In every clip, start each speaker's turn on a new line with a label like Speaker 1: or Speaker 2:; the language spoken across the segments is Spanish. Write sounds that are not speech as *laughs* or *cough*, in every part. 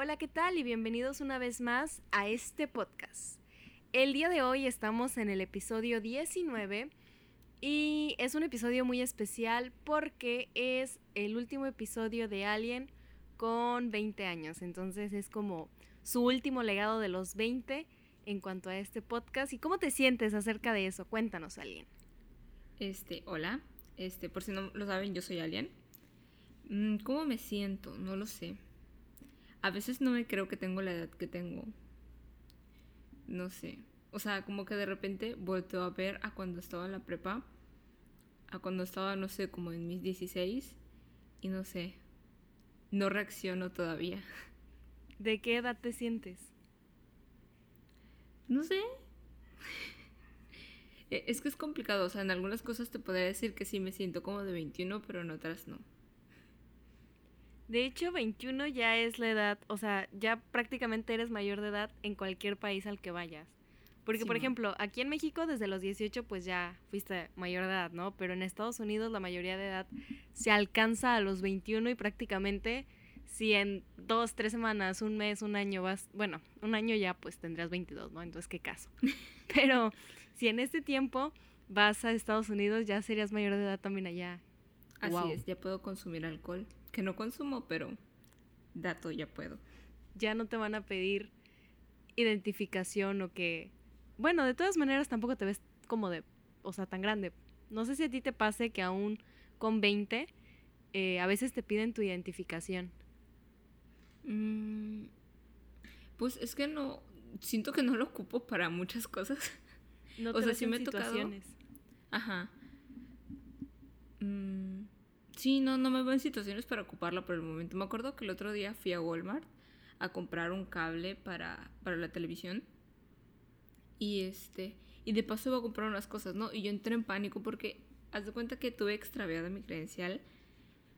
Speaker 1: Hola, ¿qué tal? Y bienvenidos una vez más a este podcast. El día de hoy estamos en el episodio 19 y es un episodio muy especial porque es el último episodio de Alien con 20 años. Entonces es como su último legado de los 20 en cuanto a este podcast. ¿Y cómo te sientes acerca de eso? Cuéntanos, Alien.
Speaker 2: Este, hola. Este, por si no lo saben, yo soy Alien. Mm, ¿Cómo me siento? No lo sé. A veces no me creo que tengo la edad que tengo. No sé. O sea, como que de repente vuelto a ver a cuando estaba en la prepa. A cuando estaba, no sé, como en mis 16. Y no sé. No reacciono todavía. *laughs*
Speaker 1: ¿De qué edad te sientes?
Speaker 2: No sé. *laughs* E, es que es complicado. O sea, en algunas cosas te podría decir que sí me siento como de 21, pero en otras no.
Speaker 1: De hecho, 21 ya es la edad, o sea, ya prácticamente eres mayor de edad en cualquier país al que vayas. Porque, por ejemplo, aquí en México desde los 18 pues ya fuiste mayor de edad, ¿no? Pero en Estados Unidos la mayoría de edad se alcanza a los 21 y prácticamente si en dos, tres semanas, un mes, un año vas, bueno, un año ya pues tendrás 22, ¿no? Entonces, ¿qué caso? *laughs* Pero si en este tiempo vas a Estados Unidos ya serías mayor de edad también allá.
Speaker 2: Así es, ya puedo consumir alcohol que no consumo, pero dato ya puedo.
Speaker 1: Ya no te van a pedir identificación o que... Bueno, de todas maneras tampoco te ves como de... O sea, tan grande. No sé si a ti te pase que aún con 20 eh, a veces te piden tu identificación.
Speaker 2: Mm, pues es que no... Siento que no lo ocupo para muchas cosas.
Speaker 1: No *laughs* te o sea, sí me situaciones.
Speaker 2: Ajá. Mm, Sí, no, no me veo en situaciones para ocuparla por el momento. Me acuerdo que el otro día fui a Walmart a comprar un cable para, para la televisión. Y este. Y de paso iba a comprar unas cosas, ¿no? Y yo entré en pánico porque haz de cuenta que tuve extraviada mi credencial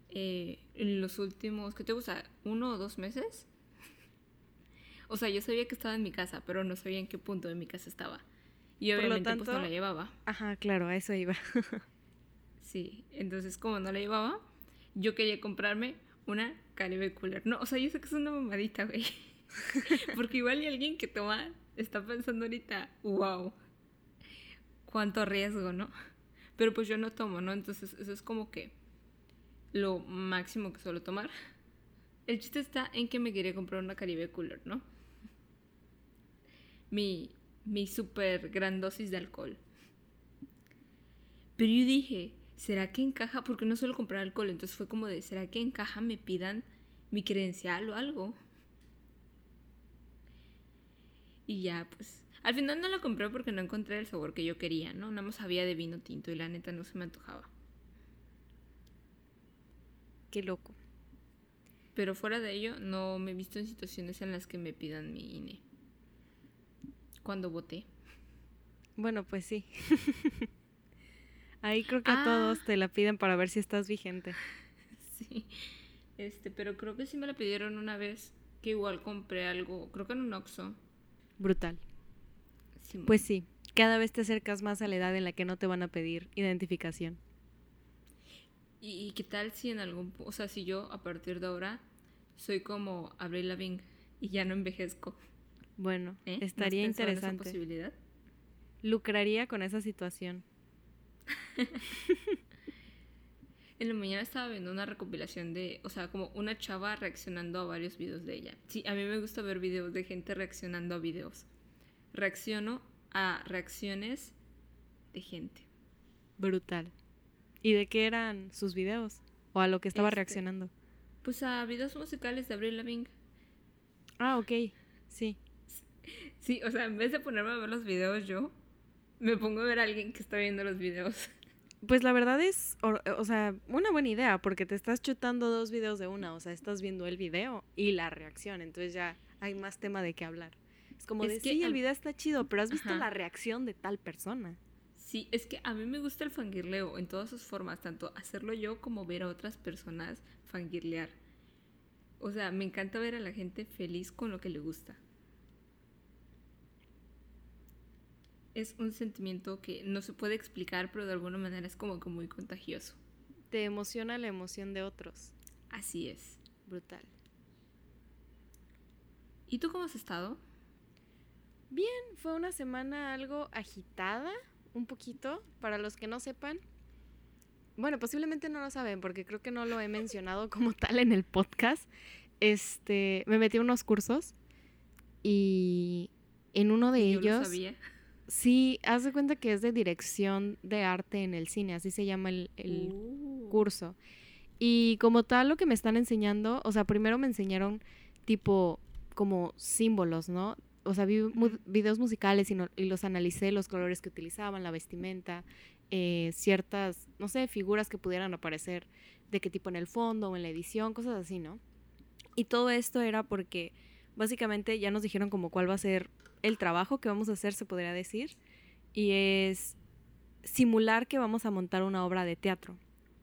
Speaker 2: eh, en los últimos, ¿qué te gusta? ¿Uno o dos meses? *laughs* o sea, yo sabía que estaba en mi casa, pero no sabía en qué punto de mi casa estaba. Y obviamente pues no la llevaba.
Speaker 1: Ajá, claro, a eso iba. *laughs*
Speaker 2: Sí, entonces como no la llevaba, yo quería comprarme una Caribe Cooler. No, o sea, yo sé que es una mamadita, güey. *laughs* Porque igual hay alguien que toma, está pensando ahorita, wow, cuánto riesgo, ¿no? Pero pues yo no tomo, ¿no? Entonces eso es como que lo máximo que suelo tomar. El chiste está en que me quería comprar una Caribe Cooler, ¿no? Mi, mi super gran dosis de alcohol. Pero yo dije, ¿será que encaja? Porque no suelo comprar alcohol, entonces fue como de, ¿será que encaja? Me pidan mi credencial o algo. Y ya, pues, al final no lo compré porque no encontré el sabor que yo quería, ¿no? Nada más sabía de vino tinto y la neta no se me antojaba.
Speaker 1: Qué loco.
Speaker 2: Pero fuera de ello, no me he visto en situaciones en las que me pidan mi INE. Cuando voté.
Speaker 1: Bueno, pues sí. *laughs* Ahí creo que a todos ah. te la piden para ver si estás vigente. *laughs*
Speaker 2: Sí. Este, pero creo que sí me la pidieron una vez que igual compré algo, creo que en un Oxxo.
Speaker 1: Brutal. pues sí, cada vez te acercas más a la edad en la que no te van a pedir identificación.
Speaker 2: ¿Y, qué tal si en algún, o sea, si yo a partir de ahora soy como Avril Lavigne y ya no envejezco?
Speaker 1: Bueno, ¿Eh? estaría interesante. esa posibilidad? Lucraría con esa situación. *laughs*
Speaker 2: en la mañana estaba viendo una recopilación de, o sea, como una chava reaccionando a varios videos de ella. Sí, a mí me gusta ver videos de gente reaccionando a videos. Reacciono a reacciones de gente.
Speaker 1: Brutal. ¿Y de qué eran sus videos? ¿O a lo que estaba este, reaccionando?
Speaker 2: Pues a videos musicales de Avril Lavigne.
Speaker 1: Ah, ok. Sí.
Speaker 2: Sí, o sea, en vez de ponerme a ver los videos yo, me pongo a ver a alguien que está viendo los videos.
Speaker 1: Pues la verdad es, o, sea, una buena idea, porque te estás chutando dos videos de una, o sea, estás viendo el video y la reacción, entonces ya hay más tema de qué hablar. Es como es que el video está chido, pero has visto la reacción de tal persona.
Speaker 2: Sí, es que a mí me gusta el fangirleo en todas sus formas, tanto hacerlo yo como ver a otras personas fangirlear. O sea, me encanta ver a la gente feliz con lo que le gusta. Es un sentimiento que no se puede explicar, pero de alguna manera es como que muy contagioso.
Speaker 1: Te emociona la emoción de otros.
Speaker 2: Así es.
Speaker 1: Brutal.
Speaker 2: ¿Y tú cómo has estado?
Speaker 1: Bien, fue una semana algo agitada, un poquito, para los que no sepan. Bueno, posiblemente no lo saben porque creo que no lo he *laughs* mencionado como tal en el podcast. Este, me metí a unos cursos y en uno de
Speaker 2: Yo
Speaker 1: ellos
Speaker 2: lo sabía.
Speaker 1: Sí, haz de cuenta que es de dirección de arte en el cine, así se llama el, el
Speaker 2: Uh.
Speaker 1: curso. Y como tal, lo que me están enseñando, o sea, primero me enseñaron tipo como símbolos, ¿no? O sea, vi mu- videos musicales y, no- y los analicé, los colores que utilizaban, la vestimenta, eh, ciertas, no sé, figuras que pudieran aparecer, de qué tipo en el fondo o en la edición, cosas así, ¿no? Y todo esto era porque básicamente ya nos dijeron como cuál va a ser el trabajo que vamos a hacer, se podría decir, y es simular que vamos a montar una obra de teatro,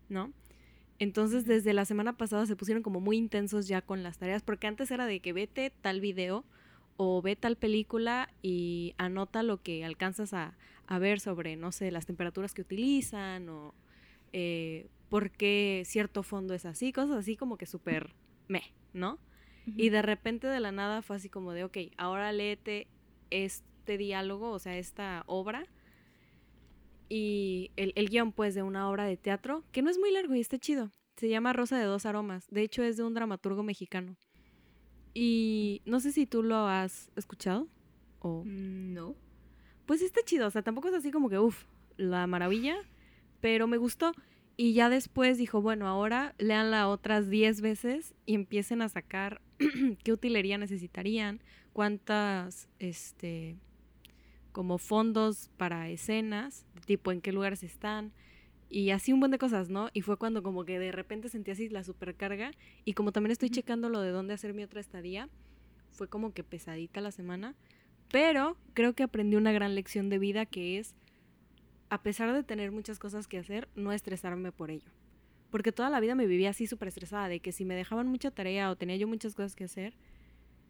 Speaker 1: ¿no? Entonces, desde la semana pasada se pusieron como muy intensos ya con las tareas, porque antes era de que vete tal video o ve tal película y anota lo que alcanzas a, a ver sobre, no sé, las temperaturas que utilizan o eh, por qué cierto fondo es así, cosas así como que súper me, ¿no? Y de repente de la nada fue así como de, ok, ahora léete este diálogo, o sea, esta obra. Y el, el guion, pues, de una obra de teatro, que no es muy largo y está chido. Se llama Rosa de dos aromas. De hecho, es de un dramaturgo mexicano. Y no sé si tú lo has escuchado. O...
Speaker 2: Mm, No.
Speaker 1: Pues está chido, o sea, tampoco es así como que, uff, la maravilla, pero me gustó. Y ya después dijo, bueno, ahora leanla otras 10 veces y empiecen a sacar *clears throat* qué utilería necesitarían, cuántas, este, como fondos para escenas, tipo en qué lugares están, y así un buen de cosas, ¿no? Y fue cuando como que de repente sentí así la supercarga, y como también estoy checando lo de dónde hacer mi otra estadía, fue como que pesadita la semana, pero creo que aprendí una gran lección de vida que es, a pesar de tener muchas cosas que hacer, no estresarme por ello. Porque toda la vida me vivía así súper estresada, de que si me dejaban mucha tarea o tenía yo muchas cosas que hacer,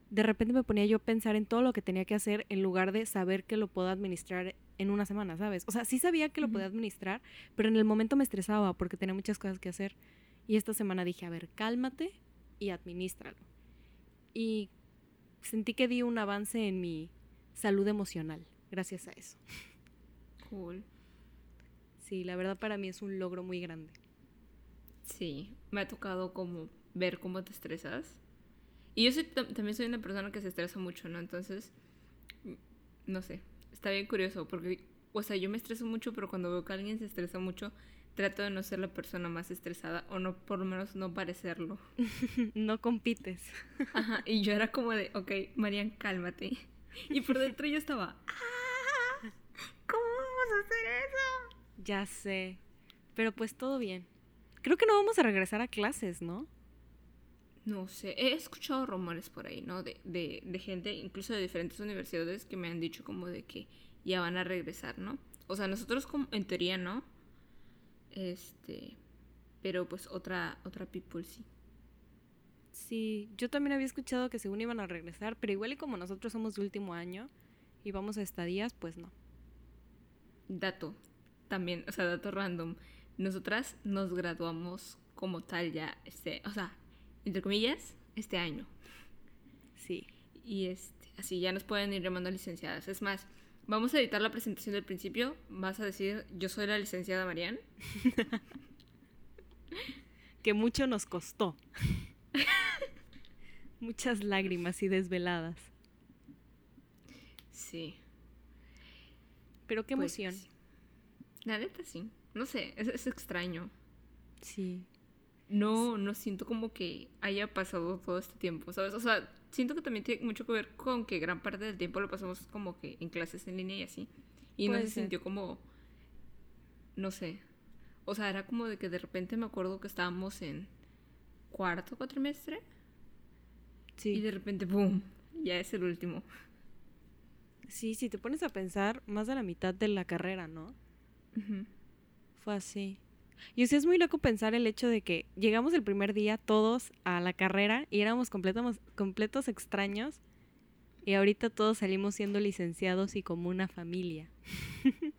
Speaker 1: de repente me ponía yo a pensar en todo lo que tenía que hacer en lugar de saber que lo puedo administrar en una semana, ¿sabes? O sea, sí sabía que lo podía administrar, pero en el momento me estresaba porque tenía muchas cosas que hacer. Y esta semana dije, a ver, cálmate y administralo. Y sentí que di un avance en mi salud emocional gracias a eso.
Speaker 2: Cool.
Speaker 1: Sí, la verdad para mí es un logro muy grande.
Speaker 2: Sí, me ha tocado como ver cómo te estresas. Y yo soy tam- también soy una persona que se estresa mucho, ¿no? Entonces, no sé, está bien curioso porque, o sea, yo me estreso mucho, pero cuando veo que alguien se estresa mucho, trato de no ser la persona más estresada o no, por lo menos no parecerlo. *laughs*
Speaker 1: no compites.
Speaker 2: Ajá, y yo era como de, ok, Marian, cálmate. Y por dentro yo estaba, "Ah, ¿cómo vamos a hacer eso?
Speaker 1: Ya sé. Pero pues todo bien. Creo que no vamos a regresar a clases, ¿no?
Speaker 2: No sé, he escuchado rumores por ahí, ¿no? De, de, de gente, incluso de diferentes universidades, que me han dicho como de que ya van a regresar, ¿no? O sea, nosotros como, en teoría no. Este, pero pues otra, otra people sí.
Speaker 1: Sí, yo también había escuchado que según iban a regresar, pero igual y como nosotros somos de último año y vamos a estadías, pues no.
Speaker 2: Dato, también, o sea, dato random. Nosotras nos graduamos como tal ya, este, o sea, entre comillas, este año.
Speaker 1: Sí.
Speaker 2: Y este, así ya nos pueden ir llamando licenciadas. Es más, vamos a editar la presentación del principio. Vas a decir, yo soy la licenciada Marian. *laughs*
Speaker 1: Que mucho nos costó. *laughs* Muchas lágrimas y desveladas.
Speaker 2: Sí.
Speaker 1: Pero qué
Speaker 2: pues,
Speaker 1: emoción.
Speaker 2: La neta sí. No sé, es, es extraño.
Speaker 1: Sí.
Speaker 2: No, no siento como que haya pasado todo este tiempo, ¿sabes? O sea, siento que también tiene mucho que ver con que gran parte del tiempo lo pasamos como que en clases en línea y así. Y no se
Speaker 1: ser.
Speaker 2: sintió como, no sé. O sea, era como de que de repente me acuerdo que estábamos en cuarto cuatrimestre
Speaker 1: Sí.
Speaker 2: y de repente, ¡boom! Ya es el último.
Speaker 1: Sí, si te pones a pensar, más de la mitad de la carrera, ¿no? Fue así. Y sea, es muy loco pensar el hecho de que llegamos el primer día todos a la carrera y éramos completos, completos extraños y ahorita todos salimos siendo licenciados y como una familia. *laughs*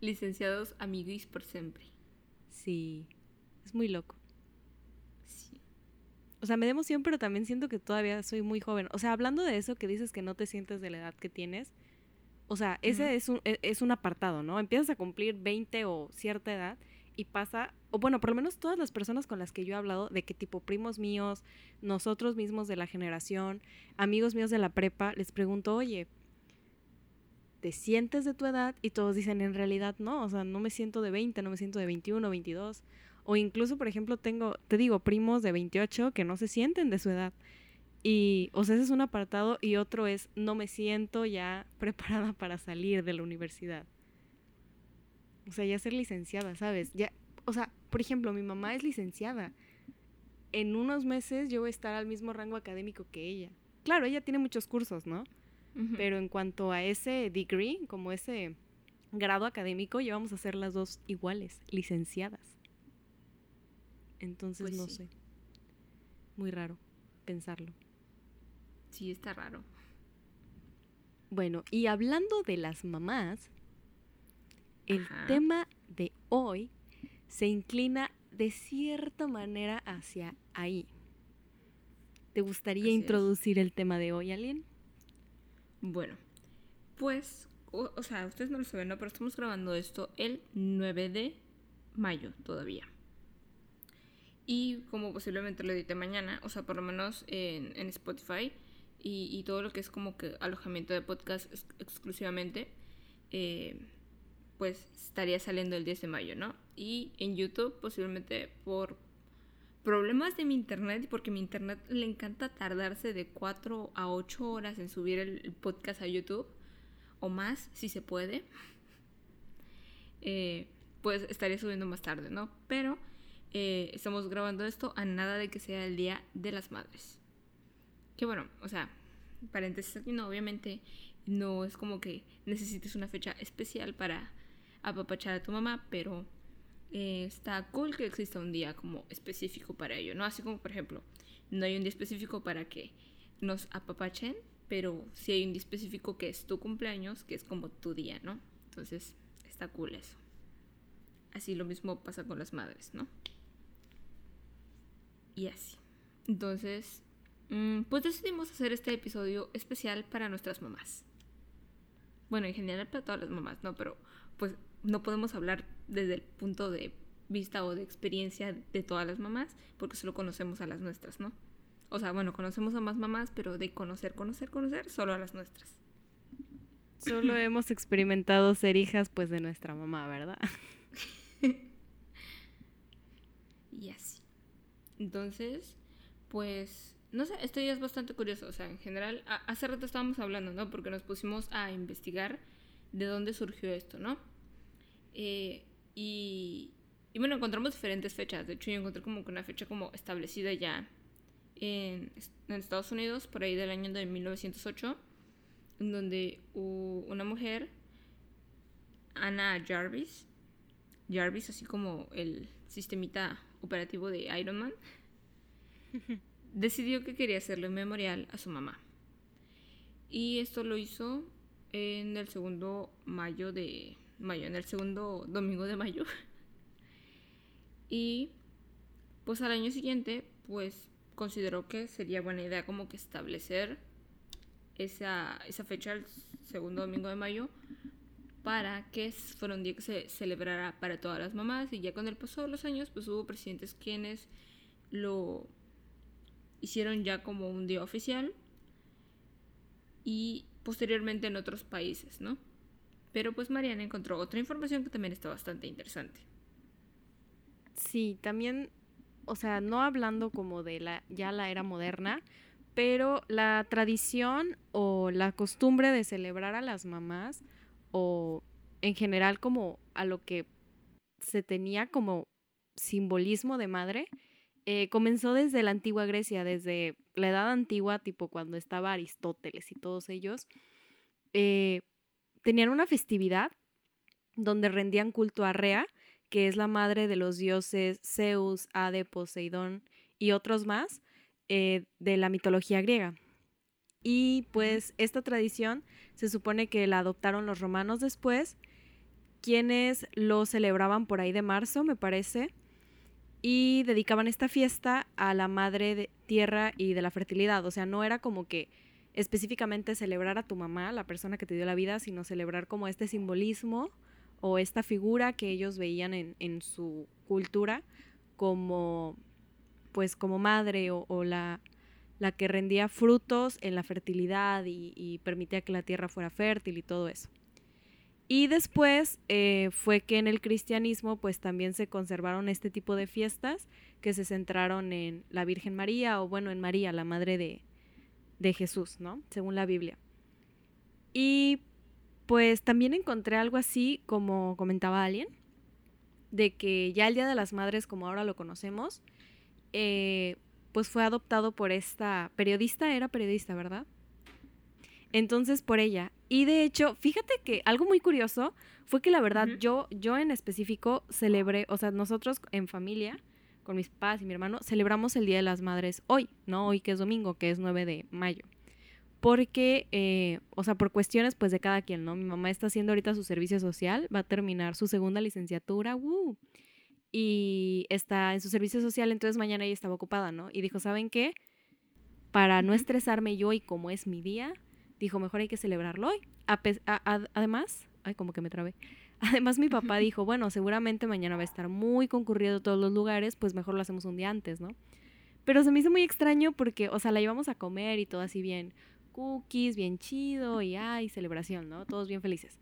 Speaker 2: Licenciados amiguis por siempre.
Speaker 1: Sí, es muy loco.
Speaker 2: Sí.
Speaker 1: O O sea, me da emoción, pero también siento que todavía soy muy joven. O sea, hablando de eso que dices que no te sientes de la edad que tienes, o sea, ese es, un, e, es un apartado, ¿no? Empiezas a cumplir 20 o cierta edad y pasa, o bueno, por lo menos todas las personas con las que yo he hablado, de que tipo primos míos, nosotros mismos de la generación, amigos míos de la prepa, les pregunto, oye, ¿te sientes de tu edad? Y todos dicen, en realidad no, o sea, no me siento de 20, no me siento de 21, 22. O incluso, por ejemplo, tengo, te digo, primos de 28 que no se sienten de su edad. Y, o sea, ese es un apartado y otro es, no me siento ya *laughs* preparada para salir de la universidad. O sea, ya ser licenciada, ¿sabes? Ya, o sea, por ejemplo, mi mamá es licenciada. En unos meses yo voy a estar al mismo rango académico que ella. Claro, ella tiene muchos cursos, ¿no? Pero en cuanto a ese degree, como ese grado académico, ya vamos a ser las dos iguales, licenciadas. Entonces, pues no sé. Muy raro pensarlo.
Speaker 2: Sí, está raro.
Speaker 1: Bueno, y hablando de las mamás, el tema de hoy se inclina de cierta manera hacia ahí. ¿Te gustaría introducir el tema de hoy, alguien?
Speaker 2: Bueno, pues, o, sea, ustedes no lo saben, ¿no? Pero estamos grabando esto el 9 de mayo todavía. Y como posiblemente lo edite mañana, o sea, por lo menos en, en Spotify y, todo lo que es como que alojamiento de podcast exclusivamente, eh, pues estaría saliendo el 10 de mayo, ¿no? Y en YouTube posiblemente por problemas de mi internet porque mi internet le encanta tardarse de 4 a 8 horas en subir el podcast a YouTube o más si se puede eh, pues estaría subiendo más tarde no pero eh, estamos grabando esto a nada de que sea el día de las madres que bueno o sea paréntesis aquí no obviamente no es como que necesites una fecha especial para apapachar a tu mamá pero eh, está cool que exista un día como específico para ello, ¿no? Así como, por ejemplo, no hay un día específico para que nos apapachen, pero sí hay un día específico que es tu cumpleaños, que es como tu día, ¿no? Entonces, está cool eso. Así lo mismo pasa con las madres, ¿no? Y así. Entonces, pues decidimos hacer este episodio especial para nuestras mamás. Bueno, en general para todas las mamás, ¿no? Pero pues no podemos hablar desde el punto de vista o de experiencia de todas las mamás, porque solo conocemos a las nuestras, ¿no? O sea, bueno, conocemos a más mamás, pero de conocer, conocer, conocer, solo a las nuestras.
Speaker 1: Solo *laughs* hemos experimentado ser hijas, pues, de nuestra mamá, ¿verdad? *laughs*
Speaker 2: y así. Entonces, pues, no sé, esto ya es bastante curioso. O sea, en general, hace rato estábamos hablando, ¿no? Porque nos pusimos a investigar de dónde surgió esto, ¿no? Eh, y, bueno, encontramos diferentes fechas. De hecho, yo encontré como que una fecha como establecida ya en, Estados Unidos, por ahí del año de 1908, en donde una mujer, Anna Jarvis, Jarvis, así como el sistemita operativo de Iron Man, *laughs* decidió que quería hacerle un memorial a su mamá. Y esto lo hizo en el segundo mayo de mayo, en el segundo domingo de mayo. *laughs* y pues al año siguiente, pues consideró que sería buena idea como que establecer esa, esa fecha, el segundo domingo de mayo, para que fuera un día que se celebrara para todas las mamás. Y ya con el paso de los años, pues hubo presidentes quienes lo hicieron ya como un día oficial. Y posteriormente en otros países, ¿no? Pero pues Mariana encontró otra información que también está bastante interesante.
Speaker 1: Sí, también, o sea, no hablando como de la ya la era moderna, pero la tradición o la costumbre de celebrar a las mamás o en general como a lo que se tenía como simbolismo de madre, eh, comenzó desde la antigua Grecia, desde la edad antigua, tipo cuando estaba Aristóteles y todos ellos, eh, tenían una festividad donde rendían culto a Rea, que es la madre de los dioses Zeus, Ade, Poseidón y otros más eh, de la mitología griega. Y pues esta tradición se supone que la adoptaron los romanos después, quienes lo celebraban por ahí de marzo, me parece, y dedicaban esta fiesta a la madre tierra y de la fertilidad. O sea, no era como que específicamente celebrar a tu mamá, la persona que te dio la vida, sino celebrar como este simbolismo o esta figura que ellos veían en, en su cultura como pues como madre o, la, la, que rendía frutos en la fertilidad y, permitía que la tierra fuera fértil y todo eso. Y después eh, fue que en el cristianismo pues también se conservaron este tipo de fiestas que se centraron en la Virgen María o bueno en María, la madre de, de Jesús, ¿no? Según la Biblia. Y pues también encontré algo así como comentaba alguien, de que ya el Día de las Madres como ahora lo conocemos, eh, pues fue adoptado por esta periodista, era periodista, ¿verdad? Entonces por ella. Y de hecho, fíjate que algo muy curioso fue que la verdad yo, yo en específico celebré, o sea, nosotros en familia, con mis papás y mi hermano, celebramos el Día de las Madres hoy, ¿no? Hoy que es domingo, que es 9 de mayo. Porque, eh, o sea, por cuestiones pues de cada quien, ¿no? Mi mamá está haciendo ahorita su servicio social, va a terminar su segunda licenciatura, ¡woo! y está en su servicio social, entonces mañana ella estaba ocupada, ¿no? Y dijo, ¿saben qué? Para no estresarme yo y como es mi día, dijo, mejor hay que celebrarlo hoy. además, ay, como que me trabé. *laughs* Además, mi papá dijo, bueno, seguramente mañana va a estar muy concurrido todos los lugares, pues mejor lo hacemos un día antes, ¿no? Pero se me hizo muy extraño porque, o sea, la llevamos a comer y todo así bien, cookies, bien chido y ay, celebración, ¿no? Todos bien felices.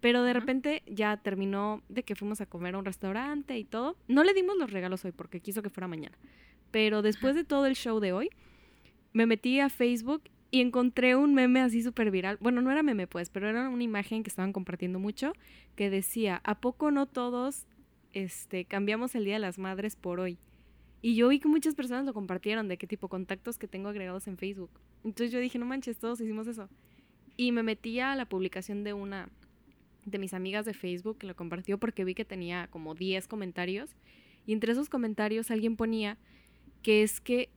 Speaker 1: Pero de repente ya terminó de que fuimos a comer a un restaurante y todo. No le dimos los regalos hoy porque quiso que fuera mañana. Pero después de todo el show de hoy, me metí a Facebook y encontré un meme así súper viral. Bueno, no era meme pues, pero era una imagen que estaban compartiendo mucho que decía, ¿a poco no todos este, cambiamos el Día de las Madres por hoy? Y yo vi que muchas personas lo compartieron de qué tipo contactos que tengo agregados en Facebook. Entonces yo dije, no manches, todos hicimos eso. Y me metí a la publicación de una de mis amigas de Facebook que lo compartió porque vi que tenía como 10 comentarios y entre esos comentarios alguien ponía que es que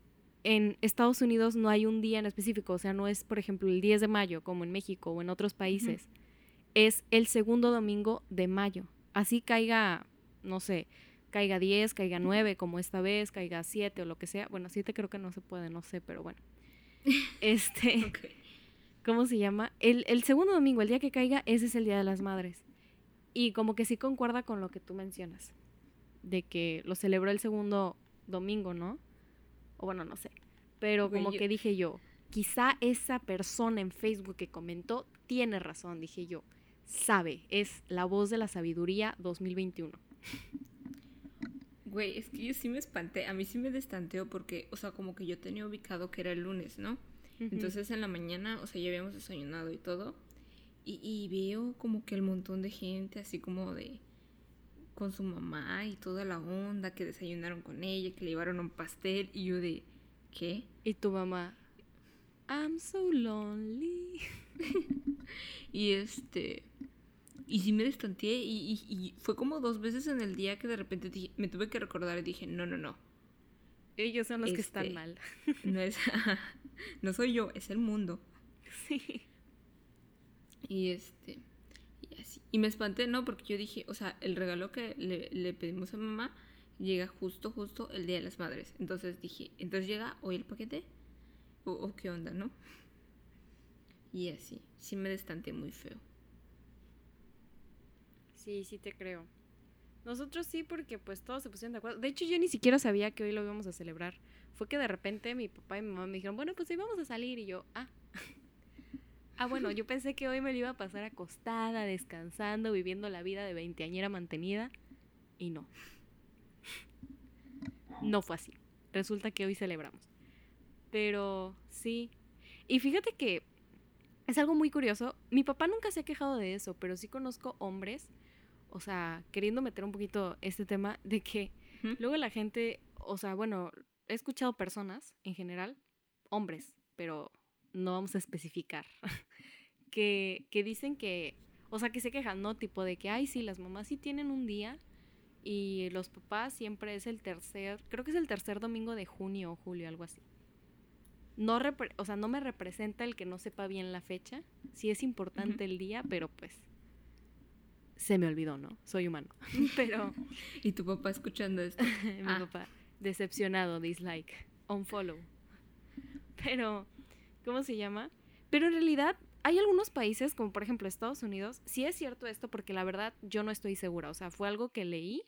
Speaker 1: en Estados Unidos no hay un día en específico, o sea, no es por ejemplo el 10 de mayo como en México o en otros países, es el segundo domingo de mayo. Así caiga, no sé, caiga 10, caiga 9 como esta vez, caiga 7 o lo que sea. Bueno, 7 creo que no se puede, no sé, pero bueno. *laughs* Este ¿cómo se llama? El, segundo domingo, el día que caiga, ese es el Día de las Madres. Y como que sí concuerda con lo que tú mencionas, de que lo celebró el segundo domingo, ¿no? O bueno, no sé. Pero como que dije yo, quizá esa persona en Facebook que comentó tiene razón, dije yo. Sabe, es la voz de la sabiduría 2021.
Speaker 2: Güey, es que yo sí me espanté, a mí sí me destanteó porque, o sea, como que yo tenía ubicado que era el lunes, ¿no? Entonces en la mañana, o sea, ya habíamos desayunado y todo. Y, veo como que el montón de gente así como de con su mamá y toda la onda, que desayunaron con ella, que le llevaron un pastel y yo de, ¿qué?
Speaker 1: Y tu mamá, I'm so lonely. *laughs*
Speaker 2: y este, y sí me destanteé y, y, fue como dos veces en el día que de repente me tuve que recordar y dije, no, no, no.
Speaker 1: Ellos son los que están este, mal. *laughs*
Speaker 2: no es, *laughs* no soy yo, es el mundo. Sí. Y este, y me espanté, ¿no? Porque yo dije, o sea, el regalo que le, pedimos a mamá llega justo, justo el Día de las Madres. Entonces dije, entonces llega hoy el paquete. ¿O, qué onda, no? Y así, sí me destanté muy feo.
Speaker 1: Sí, sí te creo. Nosotros sí, porque pues todos se pusieron de acuerdo. De hecho, yo ni siquiera sabía que hoy lo íbamos a celebrar fue que de repente mi papá y mi mamá me dijeron, bueno, pues hoy vamos a salir. Y yo, ah. Ah, bueno, yo pensé que hoy me lo iba a pasar acostada, descansando, viviendo la vida de veinteañera mantenida. Y no. No fue así. Resulta que hoy celebramos. Pero sí. Y fíjate que es algo muy curioso. Mi papá nunca se ha quejado de eso, pero sí conozco hombres, o sea, queriendo meter un poquito este tema de que luego la gente, o sea, bueno, he escuchado personas en general, hombres, pero no vamos a especificar, *laughs* que, que dicen que, o sea, que se quejan, ¿no? Tipo de que, ay, sí, las mamás sí tienen un día y los papás siempre es el tercer, creo que es el tercer domingo de junio o julio, algo así. No o sea, no me representa el que no sepa bien la fecha. Sí es importante el día, pero pues se me olvidó, ¿no? Soy humano. *laughs* pero
Speaker 2: ¿Y tu papá escuchando esto? *laughs*
Speaker 1: Mi ah. papá decepcionado, dislike, unfollow. Pero, ¿cómo se llama? Pero en realidad hay algunos países, como por ejemplo Estados Unidos, sí es cierto esto porque la verdad yo no estoy segura. O sea, fue algo que leí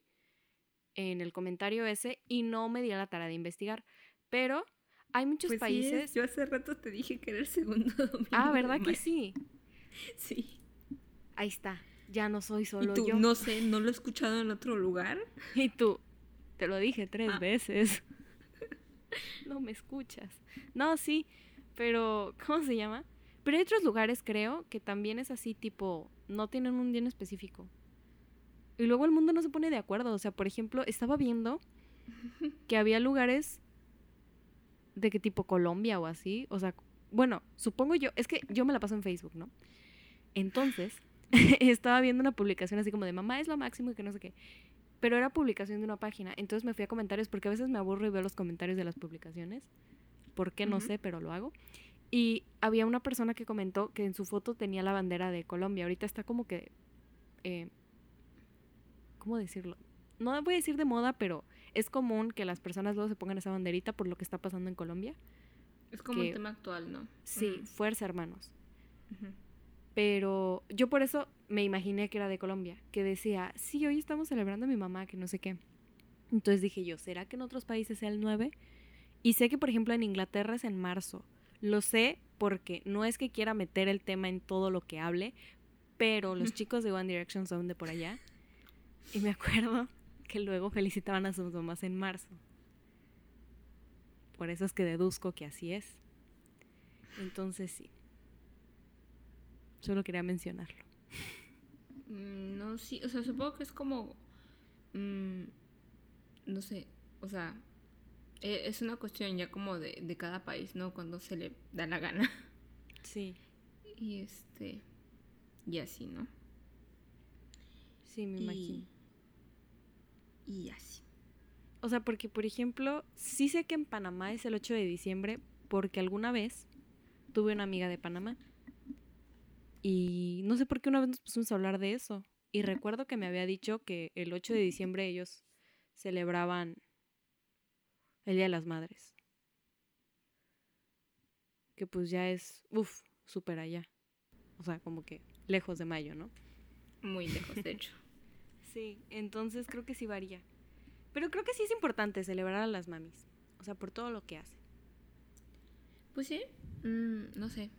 Speaker 1: en el comentario ese y no me di a la tarea de investigar. Pero hay muchos
Speaker 2: Pues
Speaker 1: países...
Speaker 2: es. Yo hace rato te dije que era el segundo *laughs* domingo.
Speaker 1: Ah, ¿verdad que sí? *laughs*
Speaker 2: Sí.
Speaker 1: Ahí está. Ya no soy
Speaker 2: Y
Speaker 1: solo
Speaker 2: tú,
Speaker 1: yo.
Speaker 2: no sé, no lo he escuchado en otro lugar. *laughs*
Speaker 1: Y tú, te lo dije tres
Speaker 2: Ah.
Speaker 1: veces. no me escuchas. No, sí, pero ¿cómo se llama? Pero hay otros lugares, creo, que también es así, tipo, no tienen un día en específico. Y luego el mundo no se pone de acuerdo. O sea, por ejemplo, estaba viendo que había lugares de que tipo Colombia o así. O sea, bueno, supongo yo, es que yo me la paso en Facebook, ¿no? Entonces, *laughs* estaba viendo una publicación así como de mamá es lo máximo y que no sé qué. Pero era publicación de una página. Entonces me fui a comentarios porque a veces me aburro y veo los comentarios de las publicaciones. ¿Por qué? No sé, pero lo hago. Y había una persona que comentó que en su foto tenía la bandera de Colombia. Ahorita está como que... eh, ¿Cómo decirlo? No voy a decir de moda, pero es común que las personas luego se pongan esa banderita por lo que está pasando en Colombia.
Speaker 2: Es como
Speaker 1: Que-
Speaker 2: un tema actual, ¿no?
Speaker 1: Sí, fuerza, hermanos. Pero yo por eso me imaginé que era de Colombia, que decía, sí, hoy estamos celebrando a mi mamá, que no sé qué. Entonces dije yo, ¿será que en otros países sea el 9? Y sé que, por ejemplo, en Inglaterra es en marzo. Lo sé porque no es que quiera meter el tema en todo lo que hable, pero los chicos de One Direction son de por allá. Y me acuerdo que luego felicitaban a sus mamás en marzo. Por eso es que deduzco que así es. Entonces sí. Solo quería mencionarlo.
Speaker 2: Mm, No, sí, o sea, supongo que es como. mm, no sé, o sea, e- es una cuestión ya como de, de cada país, ¿no? Cuando se le da la gana.
Speaker 1: Sí, *laughs*
Speaker 2: Y este. Y así, ¿no?
Speaker 1: sí, me
Speaker 2: Y-
Speaker 1: imagino.
Speaker 2: Y así.
Speaker 1: O sea, porque, por ejemplo, sí sé que en Panamá es el 8 de diciembre porque alguna vez tuve una amiga de Panamá. Y no sé por qué una vez nos pusimos a hablar de eso. Y recuerdo que me había dicho que el 8 de diciembre ellos celebraban el Día de las Madres. Que pues ya es, uff, súper allá. O sea, como que lejos de mayo, ¿no?
Speaker 2: Muy *laughs* lejos, de hecho.
Speaker 1: Sí, entonces creo que sí varía. Pero creo que sí es importante celebrar a las mamis. O sea, por todo lo que hacen.
Speaker 2: Pues sí, mm, no sé.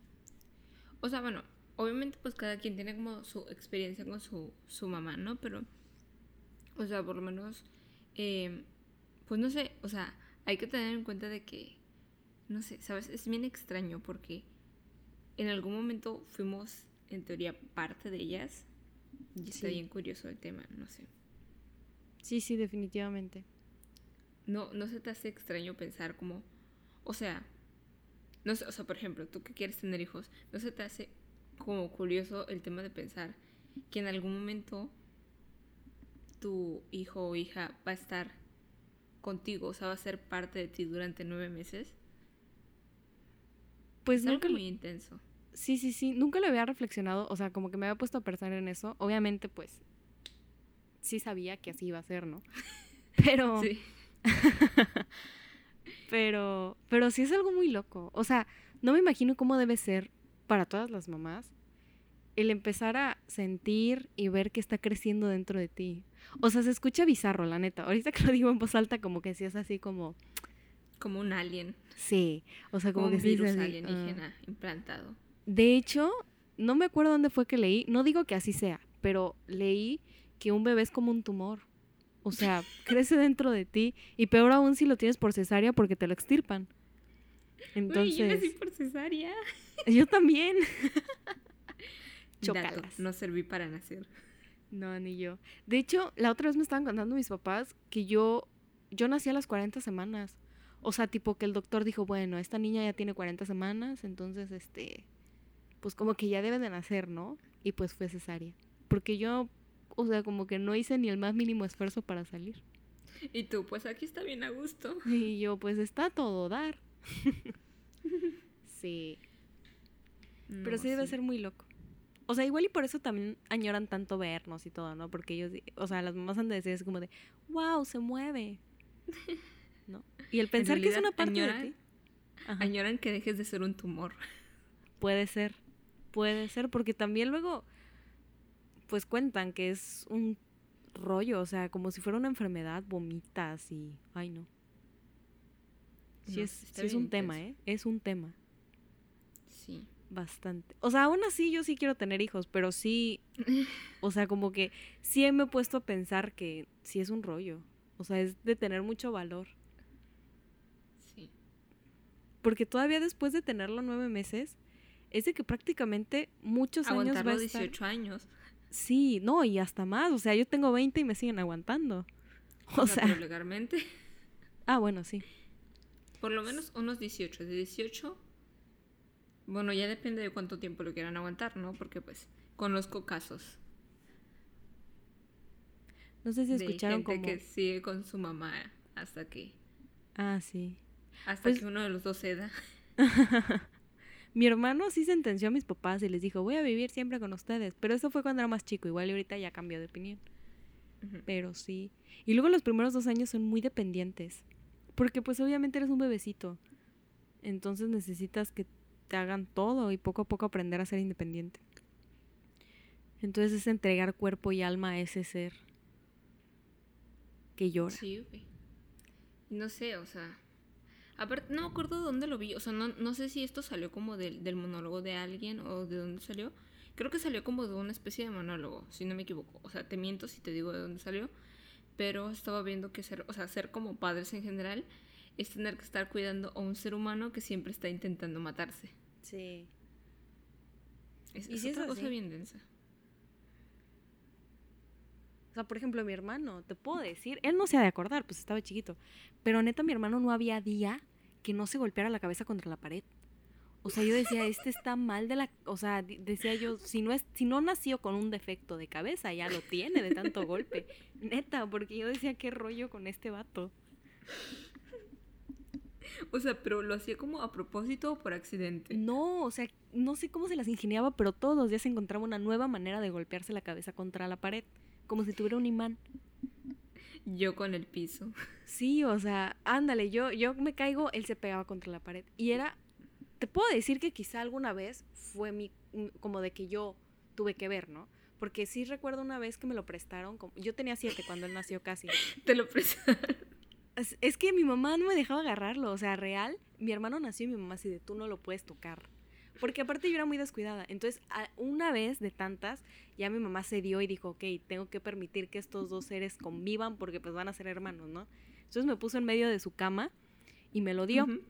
Speaker 2: O sea, bueno, obviamente pues cada quien tiene como su experiencia con su, su mamá, ¿no? Pero, o sea, por lo menos, eh, pues no sé, o sea, hay que tener en cuenta de que, no sé, ¿sabes? Es bien extraño porque en algún momento fuimos, en teoría, parte de ellas. Y está bien curioso el tema, no sé.
Speaker 1: Sí, sí, definitivamente.
Speaker 2: No, no se te hace extraño pensar como, o sea, no sé, o sea, por ejemplo, tú que quieres tener hijos, no se te hace como curioso el tema de pensar que en algún momento tu hijo o hija va a estar contigo, o sea, va a ser parte de ti durante nueve meses.
Speaker 1: Pues
Speaker 2: Es algo
Speaker 1: nunca...
Speaker 2: muy intenso.
Speaker 1: Sí, sí, sí. Nunca lo había reflexionado. O sea, como que me había puesto a pensar en eso. Obviamente, pues... Sí sabía que así iba a ser, ¿no? *laughs* Pero...
Speaker 2: Sí. *laughs*
Speaker 1: Pero, pero sí es algo muy loco. O sea, no me imagino cómo debe ser para todas las mamás el empezar a sentir y ver que está creciendo dentro de ti. O sea, se escucha bizarro, la neta. Ahorita que lo digo en voz alta, como que sí es así como,
Speaker 2: Como un alien,
Speaker 1: sí. O sea, como,
Speaker 2: como
Speaker 1: que
Speaker 2: un
Speaker 1: sí
Speaker 2: virus
Speaker 1: así,
Speaker 2: alienígena implantado.
Speaker 1: De hecho, no me acuerdo dónde fue que leí, no digo que así sea, pero leí que un bebé es como un tumor. O sea, *laughs* crece dentro de ti y peor aún si lo tienes por cesárea porque te lo extirpan.
Speaker 2: Uy, yo nací
Speaker 1: Entonces,
Speaker 2: por cesárea.
Speaker 1: yo también. *laughs*
Speaker 2: Dato, no serví para nacer.
Speaker 1: No, ni yo. De hecho, la otra vez me estaban contando mis papás que yo, yo nací a las 40 semanas. O sea, tipo que el doctor dijo, bueno, esta niña ya tiene 40 semanas, entonces, este, pues como que ya debe de nacer, ¿no? Y pues fue cesárea. Porque yo, o sea, como que no hice ni el más mínimo esfuerzo para salir.
Speaker 2: Y tú, pues aquí está bien a gusto.
Speaker 1: Y yo, pues está todo dar. *laughs* sí, pero sí debe ser muy loco. O sea, igual y por eso también añoran tanto vernos y todo, ¿no? Porque ellos, o sea, las mamás han de decir así como de, wow, se mueve. *laughs* ¿No? Y el pensar que es una parte
Speaker 2: añoran-
Speaker 1: de ti. Ajá.
Speaker 2: Añoran que dejes de ser un tumor. *laughs*
Speaker 1: Puede ser, puede ser, porque también luego, pues cuentan que es un rollo, o sea, como si fuera una enfermedad, vomitas y, ay no. Sí,
Speaker 2: No,
Speaker 1: es,
Speaker 2: sí
Speaker 1: es un tema, ¿eh? Es un tema,
Speaker 2: Sí.
Speaker 1: Bastante. O sea, aún así yo sí quiero tener hijos, pero sí, *laughs* o sea, como que sí me he puesto a pensar que sí es un rollo, o sea, es de tener mucho valor.
Speaker 2: Sí.
Speaker 1: Porque todavía después de tenerlo nueve meses, es de que prácticamente muchos años va
Speaker 2: Aguantarlo
Speaker 1: a estar...
Speaker 2: 18 años.
Speaker 1: Sí, no, y hasta más. O sea, yo tengo 20 y me siguen aguantando. *laughs* O sea,
Speaker 2: pero legalmente.
Speaker 1: ah, bueno, sí.
Speaker 2: Por lo menos unos 18. De 18. Bueno, ya depende de cuánto tiempo lo quieran aguantar, ¿no? Porque pues conozco casos
Speaker 1: No sé si
Speaker 2: de
Speaker 1: escucharon
Speaker 2: gente
Speaker 1: como...
Speaker 2: que sigue con su mamá hasta que
Speaker 1: Ah, sí.
Speaker 2: hasta
Speaker 1: Pues-
Speaker 2: que uno de los dos ceda. *laughs*
Speaker 1: Mi hermano sí sentenció a mis papás y les dijo, voy a vivir siempre con ustedes. Pero eso fue cuando era más chico. Igual y ahorita ya cambió de opinión. Pero sí. Y luego los primeros dos años son muy dependientes. Porque pues obviamente eres un bebecito. Entonces necesitas que te hagan todo y poco a poco aprender a ser independiente. Entonces es entregar cuerpo y alma a ese ser que llora.
Speaker 2: Sí. No sé, o sea. Aparte, no me acuerdo dónde lo vi. O sea, no, no sé si esto salió como del, del monólogo de alguien o de dónde salió. Creo que salió como de una especie de monólogo, si no me equivoco. O sea, te miento si te digo de dónde salió. Pero estaba viendo que ser, o sea, ser como padres en general es tener que estar cuidando a un ser humano que siempre está intentando matarse.
Speaker 1: Sí.
Speaker 2: Es,
Speaker 1: ¿Y
Speaker 2: es
Speaker 1: si es
Speaker 2: otra cosa bien densa.
Speaker 1: O sea, por ejemplo, mi hermano, te puedo decir, él no se ha de acordar, pues estaba chiquito. Pero neta, mi hermano no había día que no se golpeara la cabeza contra la pared. O sea, yo decía, este está mal de la... O sea, decía yo, si no, es, si no nació con un defecto de cabeza, ya lo tiene de tanto golpe. Neta, porque yo decía, qué rollo con este vato. *laughs*
Speaker 2: O sea, pero lo hacía como a propósito o por accidente.
Speaker 1: No, o sea, no sé cómo se las ingeniaba, pero todos los días encontraba una nueva manera de golpearse la cabeza contra la pared. Como si tuviera un imán.
Speaker 2: Yo con el piso.
Speaker 1: Sí, o sea, ándale, yo, yo me caigo, él se pegaba contra la pared. Y era, te puedo decir que quizá alguna vez fue mi, como de que yo tuve que ver, ¿no? Porque sí recuerdo una vez que me lo prestaron, como- yo tenía siete cuando él nació casi. *laughs*
Speaker 2: Te lo prestaron.
Speaker 1: Es, es que mi mamá no me dejaba agarrarlo, o sea, real, mi hermano nació y mi mamá así de, tú no lo puedes tocar. Porque aparte yo era muy descuidada. Entonces, a- una vez de tantas, ya mi mamá se dio y dijo, ok, tengo que permitir que estos dos seres convivan porque pues van a ser hermanos, ¿no? Entonces me puso en medio de su cama y me lo dio.
Speaker 2: Ujú.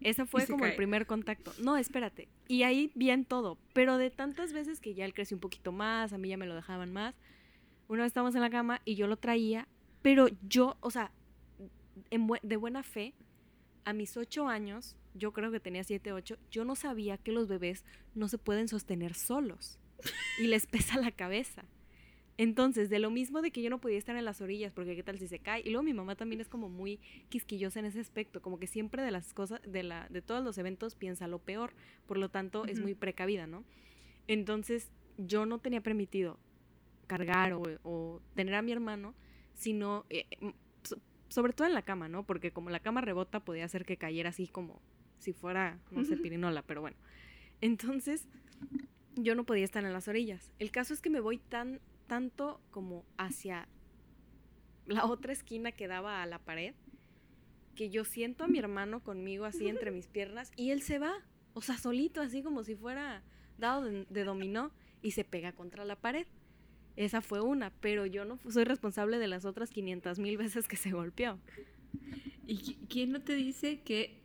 Speaker 1: Ese fue como el primer contacto. No, espérate. Y ahí bien todo. Pero de tantas veces que ya él creció un poquito más, a mí ya me lo dejaban más. Una vez estábamos en la cama y yo lo traía, pero yo, o sea, en de buena fe, a mis ocho años, yo creo que tenía siete, ocho, yo no sabía que los bebés no se pueden sostener solos *laughs* y les pesa la cabeza. Entonces, de lo mismo de que yo no podía estar en las orillas, porque qué tal si se cae. Y luego mi mamá también es como muy quisquillosa en ese aspecto, como que siempre de las cosas, de, la, de todos los eventos piensa lo peor, por lo tanto es muy precavida, ¿no? Entonces, yo no tenía permitido cargar o, o tener a mi hermano, sino, eh, sobre todo en la cama, ¿no? Porque como la cama rebota, podía hacer que cayera así como si fuera, no sé, pirinola, pero bueno. Entonces, yo no podía estar en las orillas. El caso es que me voy tan, tanto como hacia la otra esquina que daba a la pared, que yo siento a mi hermano conmigo así entre *laughs* mis piernas y él se va, o sea, solito, así como si fuera dado de, de dominó y se pega contra la pared. Esa fue una, pero yo no soy responsable de las otras 500 mil veces que se golpeó.
Speaker 2: ¿Y qui- quién no te dice que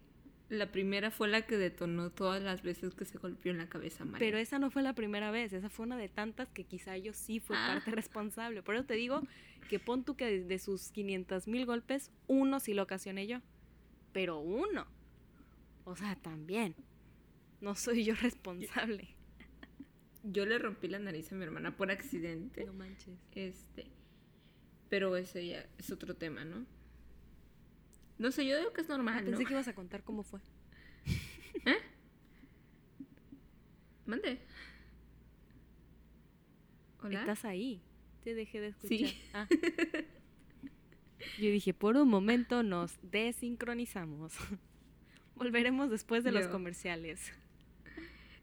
Speaker 2: la primera fue la que detonó todas las veces que se golpeó en la cabeza Mario?
Speaker 1: Pero esa no fue la primera vez, esa fue una de tantas que quizá yo sí fui
Speaker 2: Ah.
Speaker 1: parte *laughs* responsable. Por eso te digo que pon tú que de, de sus 500 mil golpes, uno sí lo ocasioné yo. Pero uno. O sea, también. No soy yo responsable.
Speaker 2: Yo le rompí la nariz a mi hermana por accidente.
Speaker 1: No manches.
Speaker 2: Este. Pero ese ya es otro tema, ¿no? No sé, yo digo que es normal,
Speaker 1: Ah,
Speaker 2: ¿no?
Speaker 1: pensé que ibas a contar cómo fue.
Speaker 2: Mande. Hola.
Speaker 1: Estás ahí. Te dejé de escuchar.
Speaker 2: Sí.
Speaker 1: Ah. Yo dije, por un momento nos desincronizamos. *laughs* Volveremos después de los comerciales.
Speaker 2: Taran, tan, tan, taran, tan, tan, tan.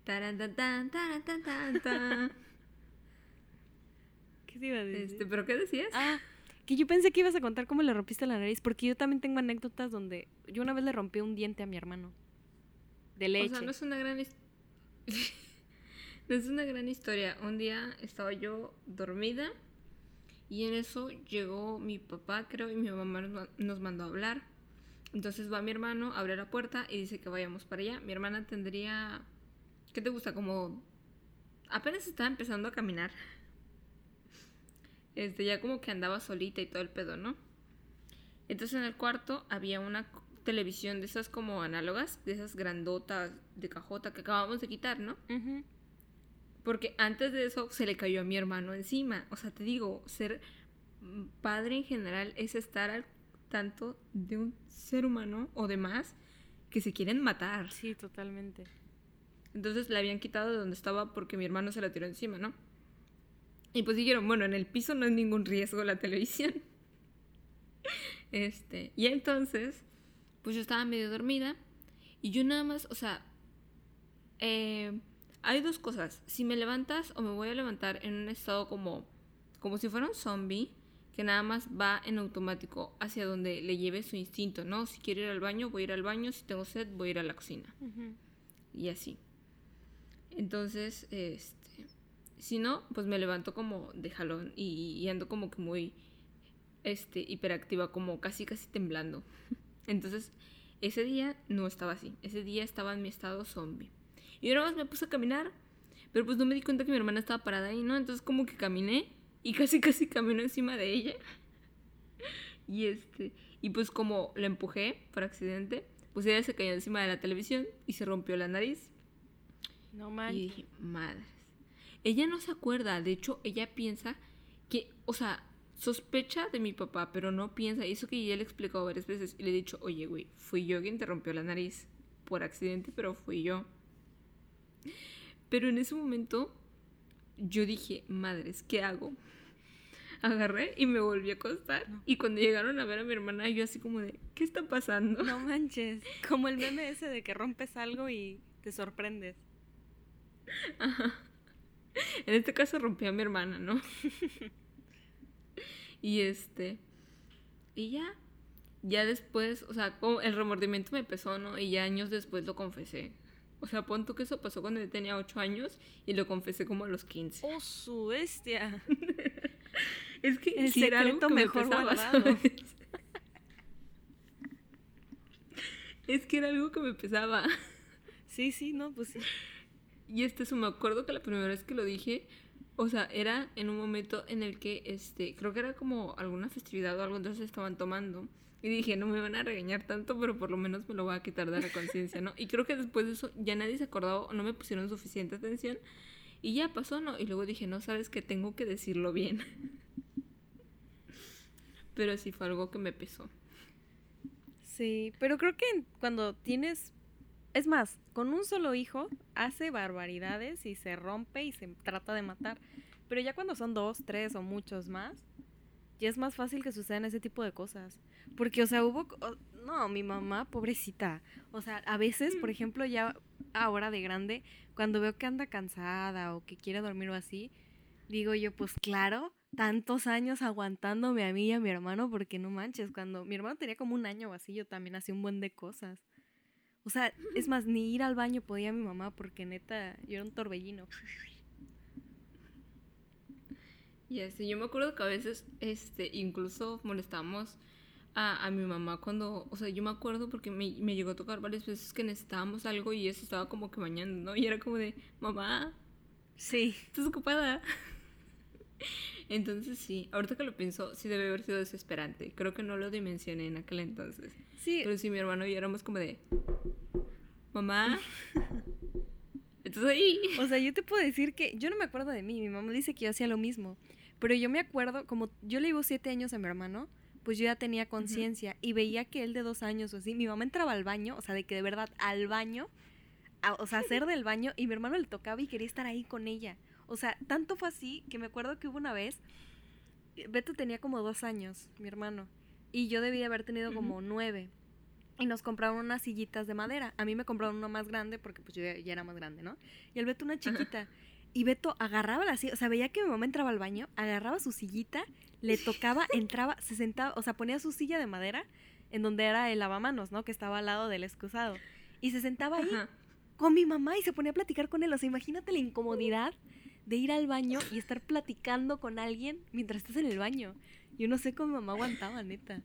Speaker 1: ¿Qué te iba a decir?
Speaker 2: Este, ¿Pero qué decías?
Speaker 1: Ah, que yo pensé que ibas a contar cómo le rompiste la nariz, porque yo también tengo anécdotas donde yo una vez le rompí un diente a mi hermano. De leche.
Speaker 2: O sea, no es una gran *laughs* no es una gran historia. Un día estaba yo dormida y en eso llegó mi papá, creo, y mi mamá nos ma- nos mandó a hablar. Entonces va mi hermano, abre la puerta y dice que vayamos para allá. Mi hermana tendría, ¿qué te gusta? Como apenas estaba empezando a caminar. Este, ya como que andaba solita y todo el pedo, ¿no? Entonces en el cuarto había una televisión de esas como análogas, de esas grandotas de cajota que acabamos de quitar, ¿no? Porque antes de eso se le cayó a mi hermano encima. O sea, te digo, ser padre en general es estar al tanto de un ser humano o demás que se quieren matar.
Speaker 1: Sí, totalmente.
Speaker 2: Entonces le habían quitado de donde estaba porque mi hermano se la tiró encima, ¿no? Y pues dijeron, bueno, en el piso no es ningún riesgo la televisión. *laughs* Este, y entonces, pues yo estaba medio dormida y yo nada más, o sea, eh, hay dos cosas. Si me levantas o me voy a levantar en un estado como, como si fuera un zombie, que nada más va en automático hacia donde le lleve su instinto, ¿no? Si quiero ir al baño, voy a ir al baño, si tengo sed, voy a ir a la cocina y así. Entonces, este, si no, pues me levanto como de jalón y, ando como que muy, este, hiperactiva, como casi, casi temblando. *laughs* Entonces, ese día no estaba así. Ese día estaba en mi estado zombie. Y nada más me puse a caminar, pero pues no me di cuenta que mi hermana estaba parada ahí, ¿no? Entonces como que caminé y casi, *laughs* casi camino encima de ella. *laughs* Y este, y pues como la empujé por accidente, pues ella se cayó encima de la televisión y se rompió la nariz.
Speaker 1: No
Speaker 2: Y
Speaker 1: manches.
Speaker 2: dije, madres. Ella no se acuerda, de hecho, ella piensa que, o sea, sospecha de mi papá, pero no piensa. Y eso que ya le he explicado varias veces. Y le he dicho, oye, güey, fui yo quien te rompió la nariz. Por accidente, pero fui yo. Pero en ese momento, yo dije, madres, ¿qué hago? Agarré y me volví a acostar.
Speaker 1: No.
Speaker 2: Y cuando llegaron a ver a mi hermana, yo así como de, ¿qué está pasando?
Speaker 1: No manches. *laughs* Como el meme ese de que rompes algo y te sorprendes.
Speaker 2: En este caso rompí a mi hermana, ¿no? *laughs* y este. Y ya. Ya después, o sea, como el remordimiento me pesó, ¿no? Y ya años después lo confesé. O sea, pon tú que eso pasó cuando yo tenía 8 años y lo confesé como a los 15.
Speaker 1: ¡Oh, su bestia! *laughs*
Speaker 2: Es que
Speaker 1: El
Speaker 2: algo que me
Speaker 1: mejor
Speaker 2: pesaba,
Speaker 1: guardado.
Speaker 2: ¿sabes? *laughs* Es que era algo que me pesaba.
Speaker 1: Sí, sí, no, pues sí.
Speaker 2: Y este, eso me acuerdo que la primera vez que lo dije, o sea, era en un momento en el que, este, creo que era como alguna festividad o algo, entonces estaban tomando. Y dije, no me van a regañar tanto, pero por lo menos me lo voy a quitar de la conciencia, ¿no? Y creo que después de eso ya nadie se acordaba o no me pusieron suficiente atención. Y ya pasó, ¿no? Y luego dije, no, sabes que tengo que decirlo bien. *laughs* Pero sí fue algo que me pesó.
Speaker 1: Sí, pero creo que cuando tienes... Es más, con un solo hijo hace barbaridades y se rompe y se trata de matar. Pero ya cuando son dos, tres o muchos más, ya es más fácil que sucedan ese tipo de cosas. Porque, o sea, hubo... no, mi mamá, pobrecita. O sea, a veces, por ejemplo, ya ahora de grande, cuando veo que anda cansada o que quiere dormir o así, digo yo, pues claro, tantos años aguantándome a mí y a mi hermano, porque no manches, cuando mi hermano tenía como un año o así, yo también hacía un buen de cosas. O sea, es más, ni ir al baño podía mi mamá, porque neta, yo era un torbellino.
Speaker 2: Y así, yo me acuerdo que a veces, este, incluso molestamos a, a mi mamá cuando, o sea, yo me acuerdo porque me, me llegó a tocar varias veces que necesitábamos algo y eso estaba como que bañando, ¿no? Y era como de, mamá,
Speaker 1: Sí.
Speaker 2: ¿estás ocupada? *laughs* Entonces sí, ahorita que lo pienso, sí debe haber sido desesperante. Creo que no lo dimensioné en aquel entonces.
Speaker 1: Sí,
Speaker 2: Pero sí, mi hermano y yo éramos como de, mamá, *laughs* ¿estás ahí?
Speaker 1: O sea, yo te puedo decir que yo no me acuerdo de mí. Mi mamá dice que yo hacía lo mismo. Pero yo me acuerdo, como yo le llevo siete años a mi hermano, pues yo ya tenía conciencia y veía que él de dos años o así, mi mamá entraba al baño, o sea, de que de verdad al baño, a- o sea, hacer del baño y mi hermano le tocaba y quería estar ahí con ella. O sea, tanto fue así que me acuerdo que hubo una vez, Beto tenía como dos años, mi hermano, y yo debía haber tenido como nueve. y nos compraron unas sillitas de madera. A mí me compraron una más grande porque pues yo ya, ya era más grande, ¿no? Y el Beto una chiquita. Y Beto agarraba la silla, o sea, veía que mi mamá entraba al baño, agarraba su sillita, le tocaba, *laughs* entraba, se sentaba, o sea, ponía su silla de madera en donde era el lavamanos, ¿no? Que estaba al lado del excusado. Y se sentaba ahí
Speaker 2: Ajá.
Speaker 1: con mi mamá y se ponía a platicar con él. O sea, imagínate la incomodidad de ir al baño y estar platicando con alguien mientras estás en el baño. Yo no sé cómo mi mamá aguantaba, neta.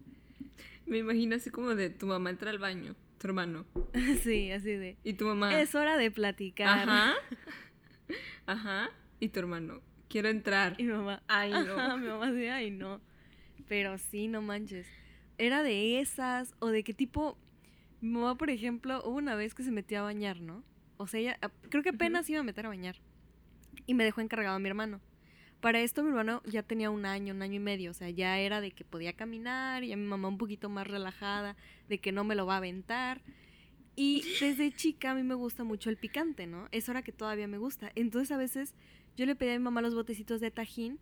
Speaker 2: Me imagino así como de tu mamá entra al baño, tu hermano. *laughs*
Speaker 1: sí, así de.
Speaker 2: Y tu mamá.
Speaker 1: Es hora de platicar.
Speaker 2: Ajá. *laughs* Ajá. Y tu hermano. Quiero entrar.
Speaker 1: Y mi mamá,
Speaker 2: Ay, no.
Speaker 1: Ajá, mi mamá decía, ay, no. Pero sí, no manches. Era de esas, o de qué tipo. Mi mamá, por ejemplo, hubo una vez que se metió a bañar, ¿no? O sea, ella, creo que apenas iba a meter a bañar. Y me dejó encargado a mi hermano. Para esto, mi hermano ya tenía un año, un año y medio. O sea, ya era de que podía caminar, y a mi mamá un poquito más relajada, de que no me lo va a aventar. Y desde chica a mí me gusta mucho el picante, ¿no? Es hora que todavía me gusta. Entonces, a veces yo le pedí a mi mamá los botecitos de tajín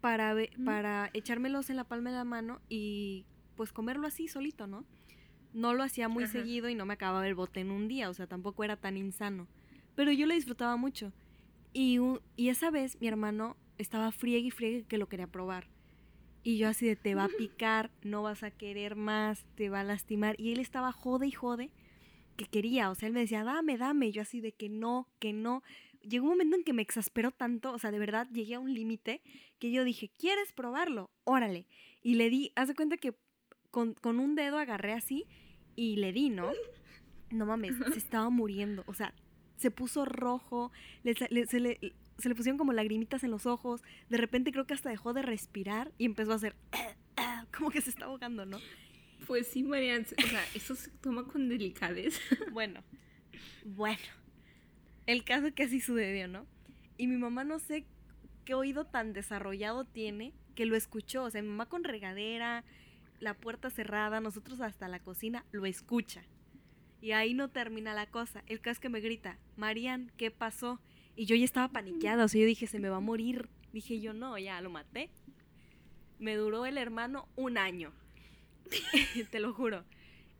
Speaker 1: para, para echármelos en la palma de la mano y pues comerlo así solito, ¿no? No lo hacía muy
Speaker 2: Ajá.
Speaker 1: seguido y no me acababa el bote en un día, o sea, tampoco era tan insano. Pero yo lo disfrutaba mucho. Y, u- y esa vez mi hermano estaba friegue y friegue que lo quería probar. Y yo así de, te va a picar, no vas a querer más, te va a lastimar. Y él estaba jode y jode que quería, o sea, él me decía, dame, dame. Yo así de que no, que no. Llegó un momento en que me exasperó tanto, o sea, de verdad llegué a un límite que yo dije, ¿quieres probarlo? Órale. Y le di, haz de cuenta que con, con un dedo agarré así y le di, ¿no? No mames, se estaba muriendo, o sea, se puso rojo, le sa- le- se, le, se le pusieron como lagrimitas en los ojos, de repente creo que hasta dejó de respirar y empezó a hacer *coughs* como que se está ahogando, ¿no?
Speaker 2: Pues sí, Marian. O sea, eso se toma con delicadeza. *laughs*
Speaker 1: Bueno, bueno. El caso que así sucedió, ¿no? Y mi mamá no sé qué oído tan desarrollado tiene que lo escuchó. O sea, mi mamá con regadera, la puerta cerrada, nosotros hasta la cocina, lo escucha. Y ahí no termina la cosa. El caso es que me grita, Marian, ¿qué pasó? Y yo ya estaba paniqueada, o sea, yo dije, se me va a morir. Dije yo, no, ya lo maté. Me duró el hermano un año. *laughs* Te lo juro.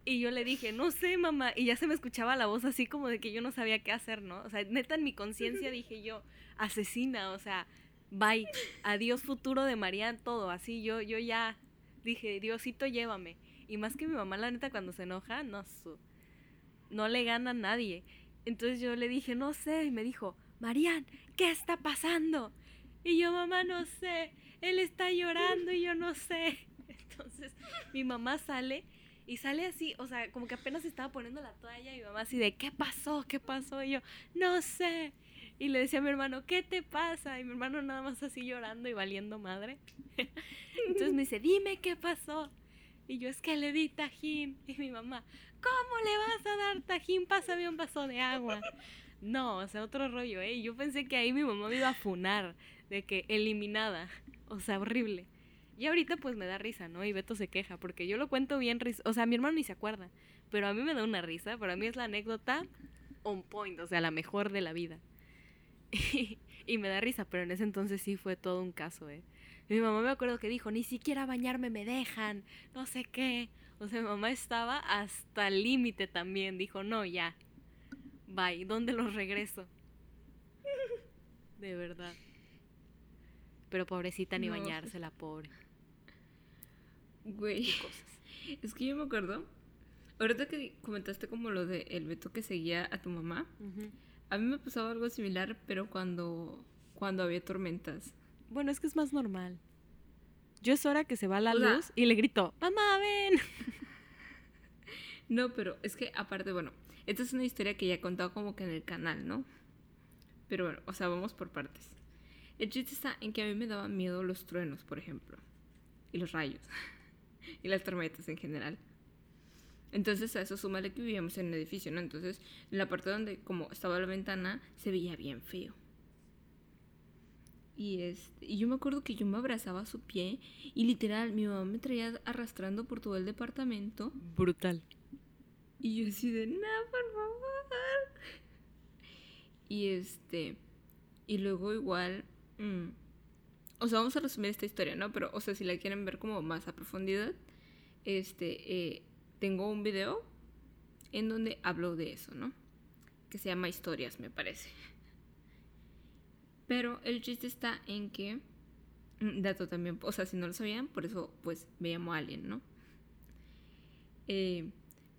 Speaker 1: Y yo le dije, no sé, mamá. Y ya se me escuchaba la voz así como de que yo no sabía qué hacer, ¿no? O sea, neta en mi conciencia *laughs* dije yo, asesina, o sea, bye, adiós futuro de Marian, todo. Así yo, yo ya dije, Diosito, llévame. Y más que mi mamá, la neta, cuando se enoja, no, su- no le gana a nadie. Entonces yo le dije, no sé, y me dijo, Marian, ¿qué está pasando? Y yo, mamá, no sé, él está llorando y yo no sé. *laughs* Entonces mi mamá sale y sale así, o sea, como que apenas estaba poniendo la toalla y mi mamá así de, ¿qué pasó? ¿Qué pasó? Y yo, no sé. Y le decía a mi hermano, ¿qué te pasa? Y mi hermano nada más así llorando y valiendo madre. *laughs* Entonces me dice, dime qué pasó. Y yo, es que le di tajín. Y mi mamá, ¿cómo le vas a dar tajín? Pásame un vaso de agua. No, o sea, otro rollo, ¿eh? Yo pensé que ahí mi mamá me iba a funar, de que eliminada. O sea, horrible. Y ahorita pues me da risa, ¿no? Y Beto se queja, porque yo lo cuento bien. O sea, mi hermano ni se acuerda, pero a mí me da una risa. Para mí es la anécdota on point, o sea, la mejor de la vida. Y, *laughs* y me da risa, pero en ese entonces sí fue todo un caso, ¿eh? Mi mamá me acuerdo que dijo, ni siquiera bañarme me dejan, no sé qué. O sea, mi mamá estaba hasta el límite también. Dijo, no, ya. Bye, ¿dónde los regreso? De verdad. Pero pobrecita ni
Speaker 2: No.
Speaker 1: bañarse, la pobre.
Speaker 2: Güey.
Speaker 1: Qué cosas.
Speaker 2: Es que yo me acuerdo. Ahorita que comentaste como lo de el Beto que seguía a tu mamá. A mí me pasaba algo similar, pero cuando, cuando había tormentas.
Speaker 1: Bueno, es que es más normal. Yo es hora que se va la
Speaker 2: O sea-
Speaker 1: luz y le grito, mamá, ven. *laughs*
Speaker 2: No, pero es que aparte, bueno, esta es una historia que ya he contado como que en el canal, ¿no? Pero bueno, o sea, vamos por partes. El chiste está en que a mí me daban miedo los truenos, por ejemplo. Y los rayos. *laughs* y las tormentas en general. Entonces a eso súmale que vivíamos en un edificio, ¿no? Entonces, en la parte donde como estaba la ventana, se veía bien feo. Y, este, y yo me acuerdo que yo me abrazaba a su pie y literal mi mamá me traía arrastrando por todo el departamento
Speaker 1: Brutal.
Speaker 2: y yo así de, no, por favor. Y este, y luego igual, mm, o sea, vamos a resumir esta historia, ¿no? Pero, o sea, si la quieren ver como más a profundidad, este, eh, tengo un video en donde hablo de eso, ¿no? Que se llama Historias, me parece. Pero el chiste está en que, mm, dato también, o sea, si no lo sabían, por eso pues me llamo Alien, ¿no? Eh,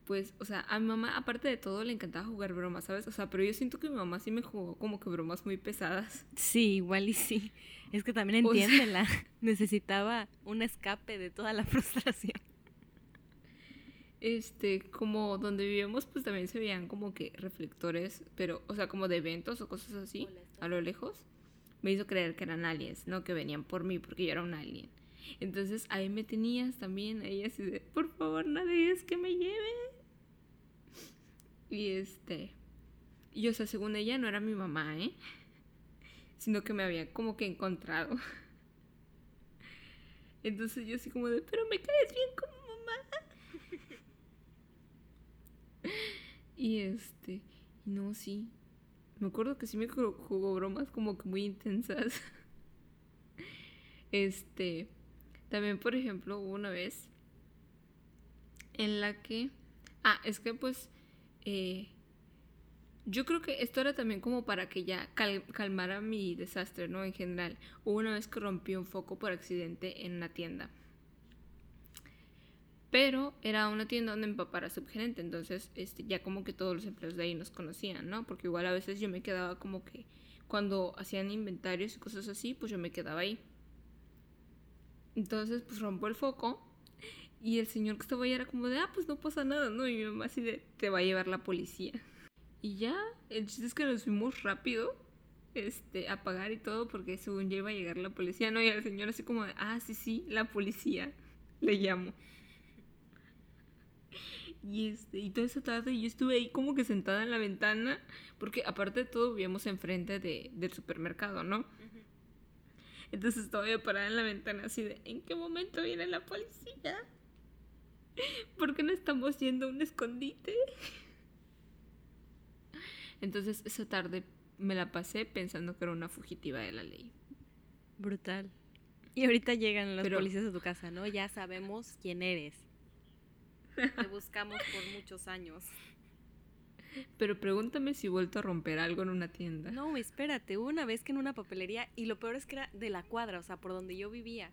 Speaker 2: pues, o sea, a mi mamá, aparte de todo, le encantaba jugar bromas, ¿sabes? O sea, pero yo siento que mi mamá sí me jugó como que bromas muy pesadas.
Speaker 1: Sí, igual y sí. Es que también *laughs* entiéndela. *laughs* Necesitaba un escape de toda la *laughs* frustración.
Speaker 2: Este, como donde vivimos, pues también se veían como que reflectores, pero, o sea, como de eventos o cosas así, a lo lejos. Me hizo creer que eran aliens, no que venían por mí, porque yo era un alien. Entonces ahí me tenías también, ahí así de, por favor, nadie es que me lleve. Y este, y o sea, según ella no era mi mamá, ¿eh? Sino que me había como que encontrado. Entonces yo así como de, pero me caes bien como mamá. y este, no, sí. Me acuerdo que sí me jugó bromas como que muy intensas. *laughs* este, también por ejemplo hubo una vez en la que, ah, es que pues eh, yo creo que esto era también como para que ya calmara mi desastre, ¿no? En general. Hubo una vez que rompí un foco por accidente en una tienda. Pero era una tienda donde mi papá era subgerente, entonces este, ya como que todos los empleados de ahí nos conocían, ¿no? Porque igual a veces yo me quedaba como que cuando hacían inventarios y cosas así, pues yo me quedaba ahí. Entonces, pues rompo el foco y el señor que estaba ahí era como de, ah, pues no pasa nada, ¿no? Y mi mamá así de, te va a llevar la policía. Y ya, el chiste es que nos fuimos rápido este, a pagar y todo porque según ya iba a llegar la policía, ¿no? Y el señor así como de, ah, sí, sí, la policía, le llamo. Y, este, y toda esa tarde yo estuve ahí como que sentada en la ventana, porque aparte de todo vivíamos enfrente de, del supermercado, ¿no? Entonces estaba parada en la ventana así de, ¿en qué momento viene la policía? ¿Por qué no estamos yendo a un escondite? Entonces esa tarde me la pasé pensando que era una fugitiva de la ley.
Speaker 1: Brutal. Y ahorita llegan los policías a tu casa, ¿no? Ya sabemos quién eres. Te buscamos por muchos años.
Speaker 2: Pero pregúntame si he vuelto a romper algo en una tienda.
Speaker 1: No, espérate, hubo una vez que en una papelería, y lo peor es que era de la cuadra, o sea, por donde yo vivía.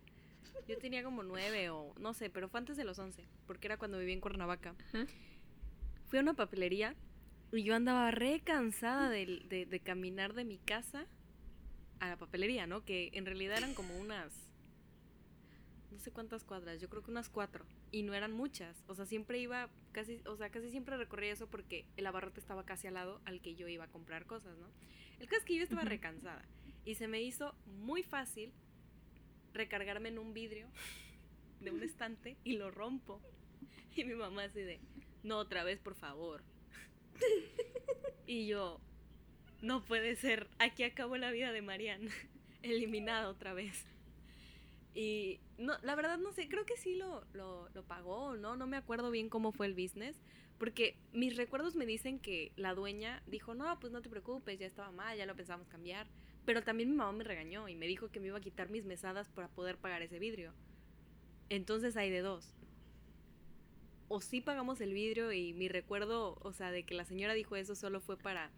Speaker 1: Yo tenía como nueve o no sé, pero fue antes de los once, porque era cuando vivía en Cuernavaca. Fui a una papelería y yo andaba re cansada de, de, de, caminar de mi casa a la papelería, ¿no? Que en realidad eran como unas, no sé cuántas cuadras, yo creo que unas cuatro. Y no eran muchas, o sea, siempre iba, casi, o sea, casi siempre recorría eso porque el abarrote estaba casi al lado al que yo iba a comprar cosas, ¿no? El caso es que yo estaba re cansada y se me hizo muy fácil recargarme en un vidrio de un estante y lo rompo. Y mi mamá así de, no otra vez, por favor. Y yo, no puede ser, aquí acabó la vida de Marianne, *laughs* eliminada otra vez. Y no, la verdad no sé, creo que sí lo, lo, pagó, ¿no? No me acuerdo bien cómo fue el business, porque mis recuerdos me dicen que la dueña dijo, no, pues no te preocupes, ya estaba mal, ya lo pensamos cambiar. Pero también mi mamá me regañó y me dijo que me iba a quitar mis mesadas para poder pagar ese vidrio. Entonces hay de dos. O sí pagamos el vidrio y mi recuerdo, o sea, de que la señora dijo eso solo fue para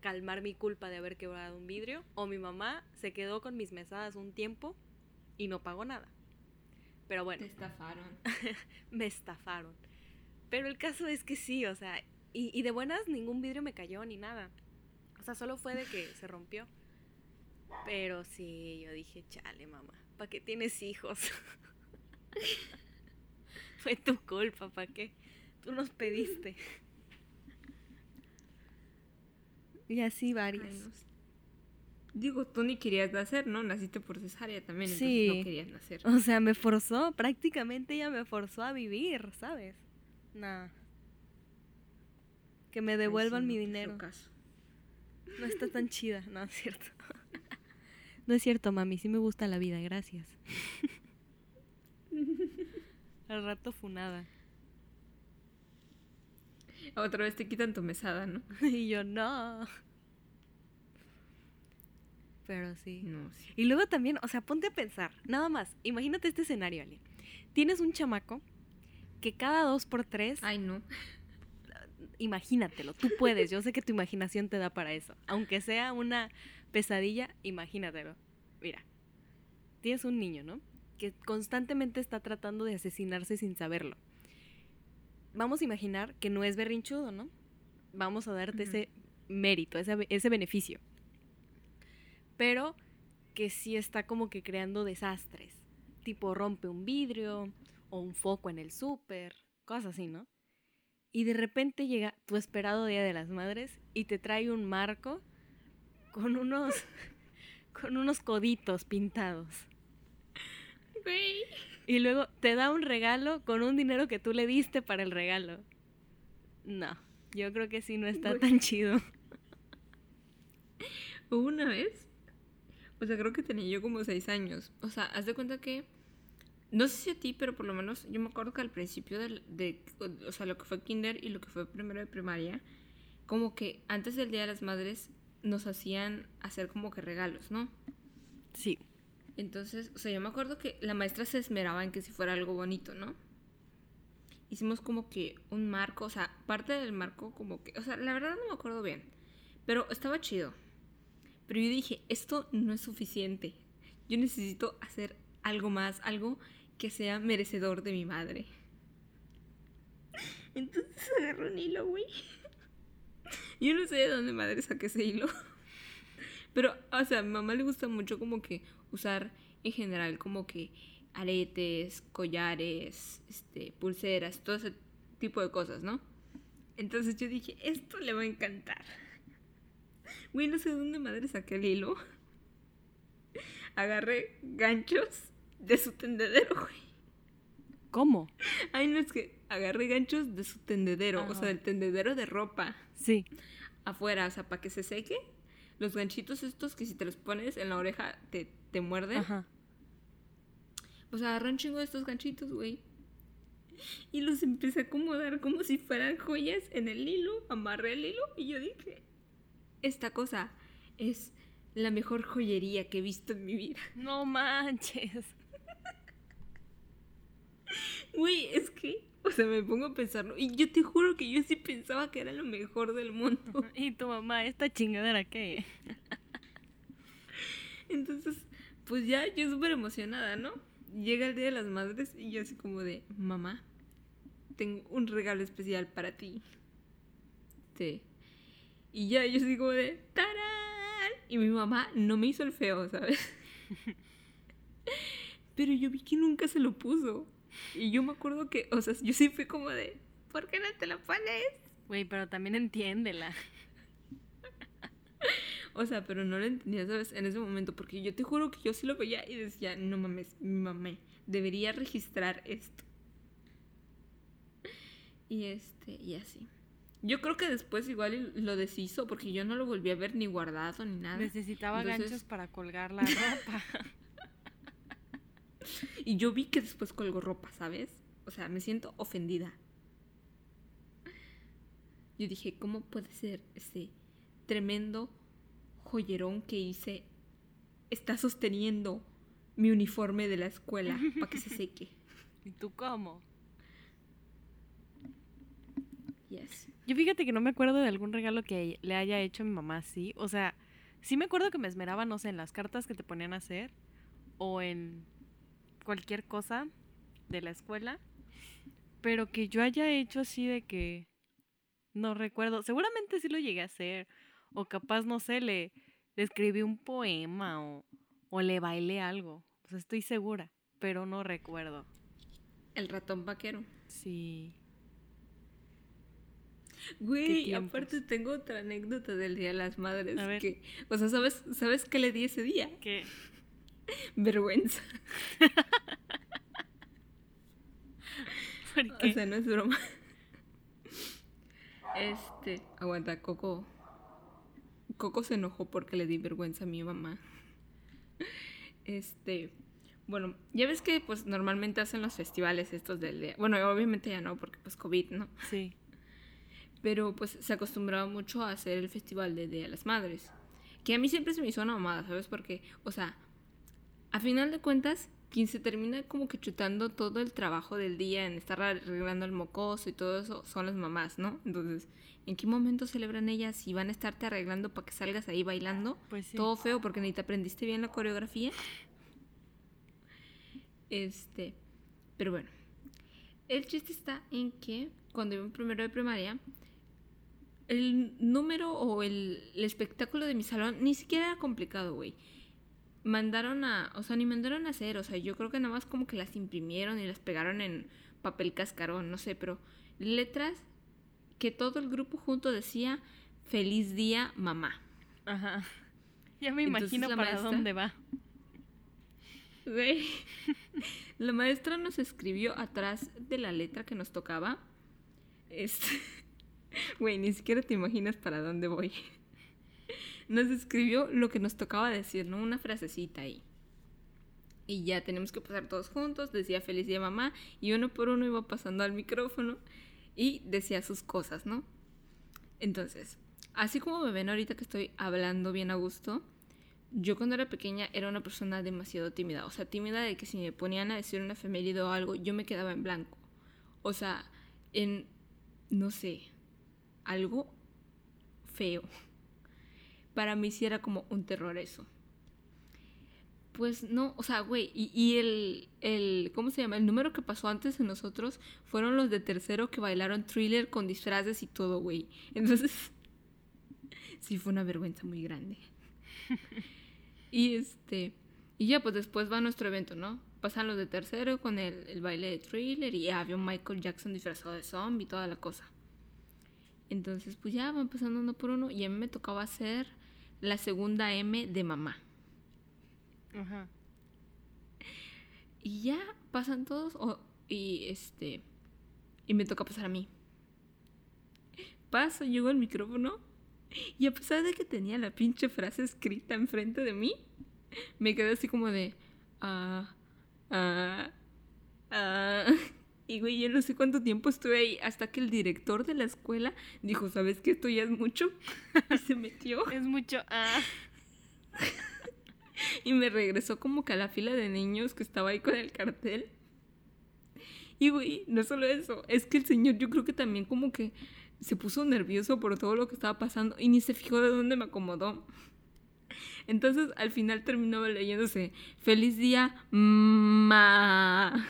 Speaker 1: calmar mi culpa de haber quebrado un vidrio. O mi mamá se quedó con mis mesadas un tiempo y no pagó nada. Pero bueno.
Speaker 2: Te estafaron. *laughs*
Speaker 1: me estafaron. Pero el caso es que sí, o sea, y, y de buenas ningún vidrio me cayó ni nada. O sea, solo fue de que *laughs* se rompió. Pero sí, yo dije, chale, mamá, ¿para qué tienes hijos? *laughs* Fue tu culpa, ¿para qué? Tú nos pediste. Y así varios.
Speaker 2: Digo, tú ni querías nacer, ¿no? Naciste por cesárea también, entonces no querías nacer.
Speaker 1: O sea, me forzó, prácticamente ella me forzó a vivir, ¿sabes? Nada. Que me devuelvan mi dinero. No está tan chida, no es cierto. No es cierto, mami, sí me gusta la vida, gracias. Al rato funada.
Speaker 2: Otra vez te quitan tu mesada, ¿no? *laughs*
Speaker 1: y yo no. Pero sí. No, sí. Y luego también, o sea, ponte a pensar, nada más, imagínate este escenario, Ali. Tienes un chamaco que cada dos por tres,
Speaker 2: Ay, no.
Speaker 1: imagínatelo, tú puedes, yo sé que tu imaginación te da para eso. Aunque sea una pesadilla, imagínatelo. Mira, tienes un niño, ¿no? Que constantemente está tratando de asesinarse sin saberlo. Vamos a imaginar que no es berrinchudo, ¿no? Vamos a darte ese mérito, ese, ese beneficio. Pero que sí está como que creando desastres. Tipo rompe un vidrio o un foco en el súper, cosas así, ¿no? Y de repente llega tu esperado Día de las Madres y te trae un marco con unos *laughs* con unos coditos pintados.
Speaker 2: Güey.
Speaker 1: Y luego te da un regalo con un dinero que tú le diste para el regalo. No, yo creo que sí no está
Speaker 2: Güey.
Speaker 1: tan chido.
Speaker 2: Hubo una vez, o sea, creo que tenía yo como seis años. O sea, haz de cuenta que, no sé si a ti, pero por lo menos yo me acuerdo que al principio del- de, o sea, lo que fue kinder y lo que fue primero de primaria, como que antes del Día de las Madres nos hacían hacer como que regalos, ¿no?
Speaker 1: Sí.
Speaker 2: Entonces, o sea, yo me acuerdo que la maestra se esmeraba en que si fuera algo bonito, ¿no? Hicimos como que un marco, o sea, parte del marco como que, o sea, la verdad no me acuerdo bien, pero estaba chido. Pero yo dije, esto no es suficiente. Yo necesito hacer algo más, algo que sea merecedor de mi madre. *laughs* Entonces agarró un hilo, güey. *laughs* Yo no sé de dónde madre saqué ese hilo. *laughs* Pero, o sea, a mi mamá le gusta mucho como que usar en general como que aretes, collares, este, pulseras, todo ese tipo de cosas, ¿no? Entonces yo dije, esto le va a encantar. Güey, no sé de dónde madre saqué el hilo. Agarré ganchos de su tendedero, güey.
Speaker 1: ¿Cómo?
Speaker 2: Ay, no es que agarré ganchos de su tendedero, o sea, del tendedero de ropa
Speaker 1: Sí.
Speaker 2: afuera, o sea, para que se seque. Los ganchitos estos que si te los pones en la oreja te, te muerden.
Speaker 1: Ajá.
Speaker 2: Pues agarré un chingo de estos ganchitos, güey. Y los empecé a acomodar como si fueran joyas en el hilo. Amarré el hilo y yo dije, esta cosa es la mejor joyería que he visto en mi vida.
Speaker 1: No manches.
Speaker 2: Güey, es que, o sea, me pongo a pensarlo. Y yo te juro que yo sí pensaba que era lo mejor del mundo. *laughs*
Speaker 1: ¿Y tu mamá, esta chingadera qué?
Speaker 2: Entonces, pues ya yo súper emocionada, ¿no? Llega el Día de las Madres y yo así como de, mamá, tengo un regalo especial para ti. Sí. Y ya yo así como de, ¡tarán! Y mi mamá no me hizo el feo, ¿sabes? *laughs* Pero yo vi que nunca se lo puso. Y yo me acuerdo que, o sea, yo sí fui como de, ¿por qué no te lo pones?
Speaker 1: Güey, pero también entiéndela. *laughs*
Speaker 2: O sea, pero no lo entendía, ¿sabes? En ese momento, porque yo te juro que yo sí lo veía y decía, no mames, mi mamá debería registrar esto. Y este, y así. Yo creo que después igual lo deshizo, porque yo no lo volví a ver ni guardado ni nada.
Speaker 1: Necesitaba
Speaker 2: Entonces-
Speaker 1: ganchos para colgar la ropa. *laughs*
Speaker 2: Y yo vi que después colgó ropa, ¿sabes? O sea, me siento ofendida. Yo dije, ¿cómo puede ser ese tremendo joyerón que hice está sosteniendo mi uniforme de la escuela para que se seque? *laughs*
Speaker 1: ¿Y tú cómo?
Speaker 2: Yes.
Speaker 1: Yo fíjate que no me acuerdo de algún regalo que le haya hecho mi mamá así. O sea, sí me acuerdo que me esmeraba, no sé, en las cartas que te ponían a hacer o en cualquier cosa de la escuela. Pero que yo haya hecho así de que no recuerdo. Seguramente sí lo llegué a hacer. O capaz, no sé, le, le escribí un poema o, o le bailé algo. O sea, estoy segura, pero no recuerdo.
Speaker 2: El ratón vaquero.
Speaker 1: Sí.
Speaker 2: Güey, aparte tengo otra anécdota del Día de las Madres.
Speaker 1: A ver.
Speaker 2: Que, o sea, ¿sabes, ¿sabes qué le di ese día?
Speaker 1: ¿Qué? *laughs*
Speaker 2: Vergüenza. *laughs*
Speaker 1: ¿Por
Speaker 2: O
Speaker 1: qué?
Speaker 2: sea, no es broma. *laughs* Este, aguanta, Coco. Coco se enojó porque le di vergüenza a mi mamá. Este, bueno, ya ves que pues normalmente hacen los festivales estos del día. Bueno, obviamente ya no, porque pues COVID, ¿no?
Speaker 1: Sí.
Speaker 2: Pero pues se acostumbraba mucho a hacer el festival de Día de las Madres. Que a mí siempre se me hizo una mamada, ¿sabes? Porque, o sea, a final de cuentas, quien se termina como que chutando todo el trabajo del día en estar arreglando el mocoso y todo eso son las mamás, ¿no? Entonces, ¿en qué momento celebran ellas si van a estarte arreglando para que salgas ahí bailando?
Speaker 1: Pues sí.
Speaker 2: Todo feo porque ni te aprendiste bien la coreografía. Este, pero bueno, el chiste está en que cuando iba en primero de primaria, el número o el, el espectáculo de mi salón ni siquiera era complicado, güey. Mandaron a, o sea, ni mandaron a hacer, o sea, yo creo que nada más como que las imprimieron y las pegaron en papel cascarón, no sé, pero letras que todo el grupo junto decía feliz día mamá.
Speaker 1: Ajá. Ya me imagino para
Speaker 2: maestra-
Speaker 1: dónde va.
Speaker 2: Güey. *laughs* La maestra nos escribió atrás de la letra que nos tocaba. Este. *laughs* Güey, ni siquiera te imaginas para dónde voy. *laughs* Nos escribió lo que nos tocaba decir, ¿no? Una frasecita ahí. Y ya tenemos que pasar todos juntos. Decía feliz día mamá. Y uno por uno iba pasando al micrófono. Y decía sus cosas, ¿no? Entonces, así como me ven ahorita que estoy hablando bien a gusto, yo cuando era pequeña era una persona demasiado tímida. O sea, tímida de que si me ponían a decir una efeméride o algo, yo me quedaba en blanco. O sea, en, no sé, algo feo. Para mí sí era como un terror eso. Pues no, o sea, güey, y, y el, el, ¿cómo se llama? El número que pasó antes de nosotros fueron los de tercero que bailaron thriller con disfraces y todo, güey. Entonces, *laughs* sí fue una vergüenza muy grande. *laughs* y este, y ya pues después va nuestro evento, ¿no? Pasan los de tercero con el, el baile de thriller y había un Michael Jackson disfrazado de zombie y toda la cosa. Entonces, pues ya van pasando uno por uno y a mí me tocaba hacer la segunda M de mamá.
Speaker 1: Ajá.
Speaker 2: Y ya pasan todos y este y me toca pasar a mí. Paso, llego al micrófono y a pesar de que tenía la pinche frase escrita enfrente de mí, me quedé así como de ah ah ah y güey, yo no sé cuánto tiempo estuve ahí hasta que el director de la escuela dijo, "¿Sabes que esto ya es mucho?" *laughs* y se metió
Speaker 1: Es mucho. Ah. *laughs*
Speaker 2: y me regresó como que a la fila de niños que estaba ahí con el cartel. Y güey, no solo eso, es que el señor yo creo que también como que se puso nervioso por todo lo que estaba pasando y ni se fijó de dónde me acomodó. Entonces al final terminó leyéndose Feliz día, ma.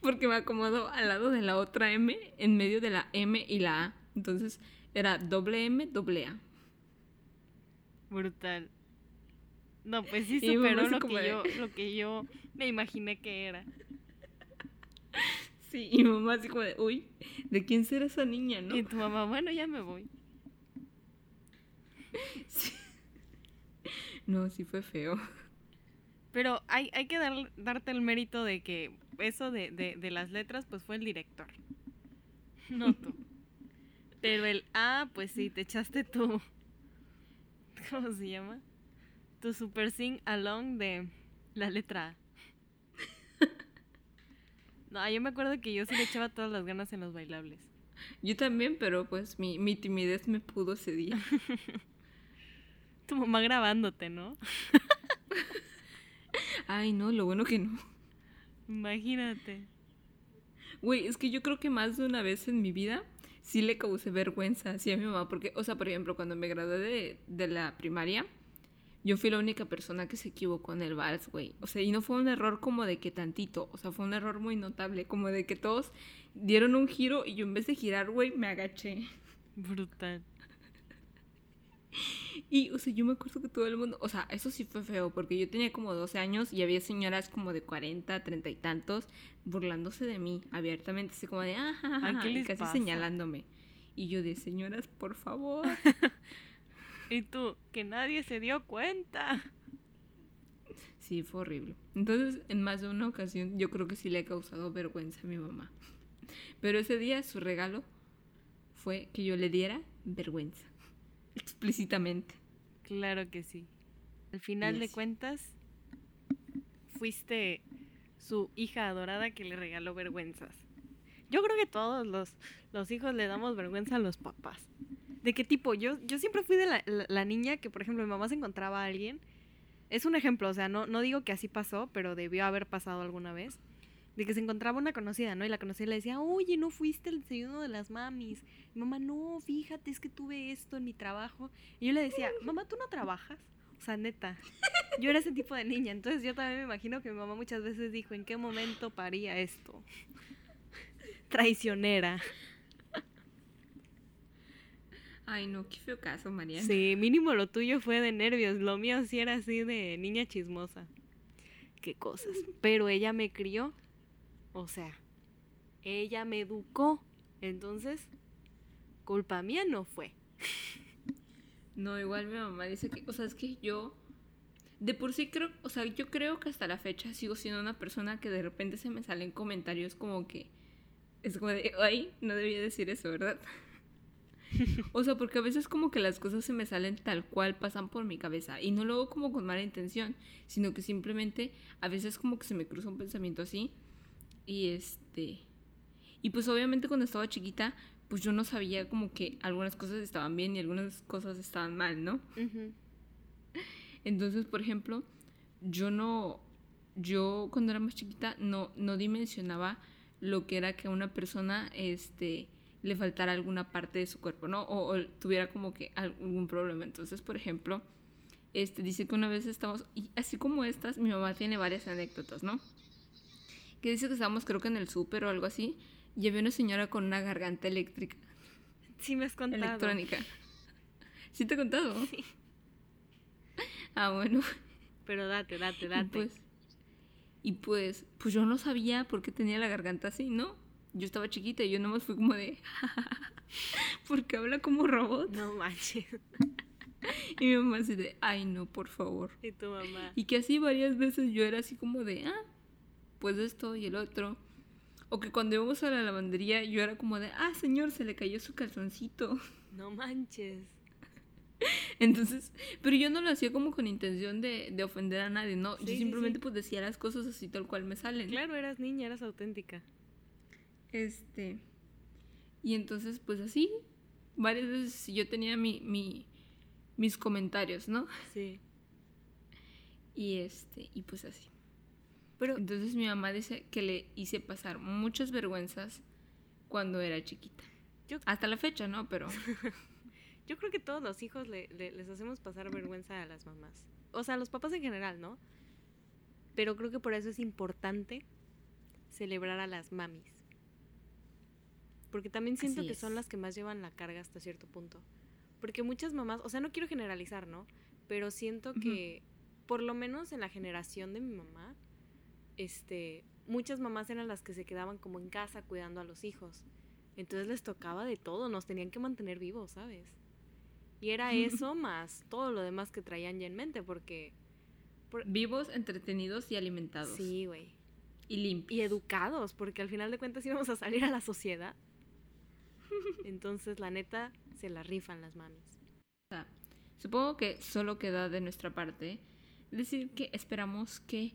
Speaker 2: Porque me acomodó al lado de la otra M, en medio de la M y la A. Entonces era doble M, doble A.
Speaker 1: Brutal. No, pues sí superó lo que,
Speaker 2: de-
Speaker 1: yo, lo que yo me imaginé que era. *laughs*
Speaker 2: Sí, y mamá así como de, uy, ¿de quién será esa niña, no?
Speaker 1: Y tu mamá, bueno, ya me voy. *laughs*
Speaker 2: Sí. No, sí fue feo.
Speaker 1: Pero hay, hay que dar- darte el mérito de que eso de, de, de las letras, pues fue el director. No tú. *laughs* Pero el A, pues sí, te echaste tu. *laughs* ¿Cómo se llama? Tu super sing along de la letra A. *laughs* No, yo me acuerdo que yo sí le echaba todas las ganas en los bailables.
Speaker 2: Yo también, pero pues mi, mi timidez me pudo ese día.
Speaker 1: Tu mamá grabándote, ¿no?
Speaker 2: Ay, no, lo bueno que no.
Speaker 1: Imagínate.
Speaker 2: Güey, es que yo creo que más de una vez en mi vida sí le causé vergüenza así a mi mamá. Porque, o sea, por ejemplo, cuando me gradué de, de la primaria, yo fui la única persona que se equivocó en el vals, güey. O sea, y no fue un error como de que tantito, o sea, fue un error muy notable, como de que todos dieron un giro y yo en vez de girar, güey, me agaché.
Speaker 1: Brutal. *laughs*
Speaker 2: Y, o sea, yo me acuerdo que todo el mundo, o sea, eso sí fue feo, porque yo tenía como 12 años y había señoras como de 40, 30 y tantos burlándose de mí abiertamente, así como de, ah, ja, ja,
Speaker 1: Ay,
Speaker 2: ja",
Speaker 1: ¿qué
Speaker 2: y
Speaker 1: les
Speaker 2: casi
Speaker 1: pasa?
Speaker 2: señalándome. Y yo de, señoras, por favor. *laughs*
Speaker 1: Y tú, que nadie se dio cuenta.
Speaker 2: Sí, fue horrible. Entonces, en más de una ocasión, yo creo que sí le he causado vergüenza a mi mamá. Pero ese día su regalo fue que yo le diera vergüenza. Explícitamente.
Speaker 1: Claro que sí. Al final de cuentas, fuiste su hija adorada que le regaló vergüenzas. Yo creo que todos los, los hijos le damos vergüenza a los papás. ¿De qué tipo? Yo, yo siempre fui de la, la- la niña que, por ejemplo, mi mamá se encontraba a alguien es un ejemplo, o sea, no, no digo que así pasó, pero debió haber pasado alguna vez. De que se encontraba una conocida, ¿no? Y la conocida le decía, oye, ¿no fuiste al desayuno de las mamis? Y mamá, no, fíjate, es que tuve esto en mi trabajo. Y yo le decía, mamá, ¿tú no trabajas? O sea, neta. Yo era ese tipo de niña. Entonces yo también me imagino que mi mamá muchas veces dijo, ¿en qué momento paría esto? Traicionera.
Speaker 2: Ay, no, qué feo caso, María.
Speaker 1: Sí, mínimo lo tuyo fue de nervios. Lo mío sí era así de niña chismosa. Qué cosas. Pero ella me crió. O sea, ella me educó. Entonces, culpa mía no fue.
Speaker 2: No, igual mi mamá dice que, o sea, es que yo de por sí creo, o sea, yo creo que hasta la fecha sigo siendo una persona que de repente se me salen comentarios como que es como de, ay, no debía decir eso, ¿verdad? *laughs* o sea, porque a veces como que las cosas se me salen tal cual pasan por mi cabeza y no lo hago como con mala intención, sino que simplemente a veces como que se me cruza un pensamiento así y este y pues obviamente cuando estaba chiquita pues yo no sabía como que algunas cosas estaban bien y algunas cosas estaban mal, ¿no? Entonces, por ejemplo, yo no, yo cuando era más chiquita no, no dimensionaba lo que era que a una persona, este, le faltara alguna parte de su cuerpo, ¿no? O, tuviera como que algún problema. Entonces, por ejemplo, este, dice que una vez estamos, y así como estas, mi mamá tiene varias anécdotas, ¿no? Que dice que estábamos creo que en el súper o algo así, Llevé una señora con una garganta eléctrica.
Speaker 1: Sí, me has contado.
Speaker 2: Electrónica. ¿Sí te he contado? *laughs*
Speaker 1: Sí.
Speaker 2: Ah, bueno.
Speaker 1: Pero date, date, date.
Speaker 2: Y pues, y pues, pues yo no sabía por qué tenía la garganta así, ¿no? Yo estaba chiquita y yo nomás fui como de... *laughs* porque habla como robot.
Speaker 1: No manches. *laughs*
Speaker 2: Y mi mamá así de, ay no, por favor.
Speaker 1: Y tu mamá.
Speaker 2: Y que así varias veces yo era así como de, ah, pues esto y el otro. O que cuando íbamos a la lavandería yo era como de, ah, señor, se le cayó su calzoncito. *laughs*
Speaker 1: No manches.
Speaker 2: Entonces, pero yo no lo hacía como con intención de, ofender a nadie, ¿no? yo simplemente pues decía las cosas así tal cual me salen.
Speaker 1: Claro, eras niña, eras auténtica.
Speaker 2: Este. Y entonces, pues así, varias veces yo tenía mi, mi, mis comentarios, ¿no?
Speaker 1: Sí.
Speaker 2: Y este, y pues así. Entonces mi mamá dice que le hice pasar muchas vergüenzas cuando era chiquita. Hasta la fecha, ¿no? Pero... *laughs*
Speaker 1: Yo creo que todos los hijos les hacemos pasar vergüenza a las mamás. O sea, a los papás en general, ¿no? Pero creo que por eso es importante celebrar a las mamis. Porque también siento que son las que más llevan la carga hasta cierto punto. Porque muchas mamás, o sea, no quiero generalizar, ¿no? Pero siento que, por lo menos en la generación de mi mamá, este, muchas mamás eran las que se quedaban como en casa cuidando a los hijos. Entonces les tocaba de todo, nos tenían que mantener vivos, ¿sabes? Y era *laughs* eso más todo lo demás que traían ya en mente, porque...
Speaker 2: Vivos, entretenidos y alimentados.
Speaker 1: Sí, güey.
Speaker 2: Y limpios.
Speaker 1: Y educados, porque al final de cuentas íbamos a salir a la sociedad. *laughs* Entonces, la neta, se la rifan las mamis.
Speaker 2: supongo que solo queda de nuestra parte decir que esperamos que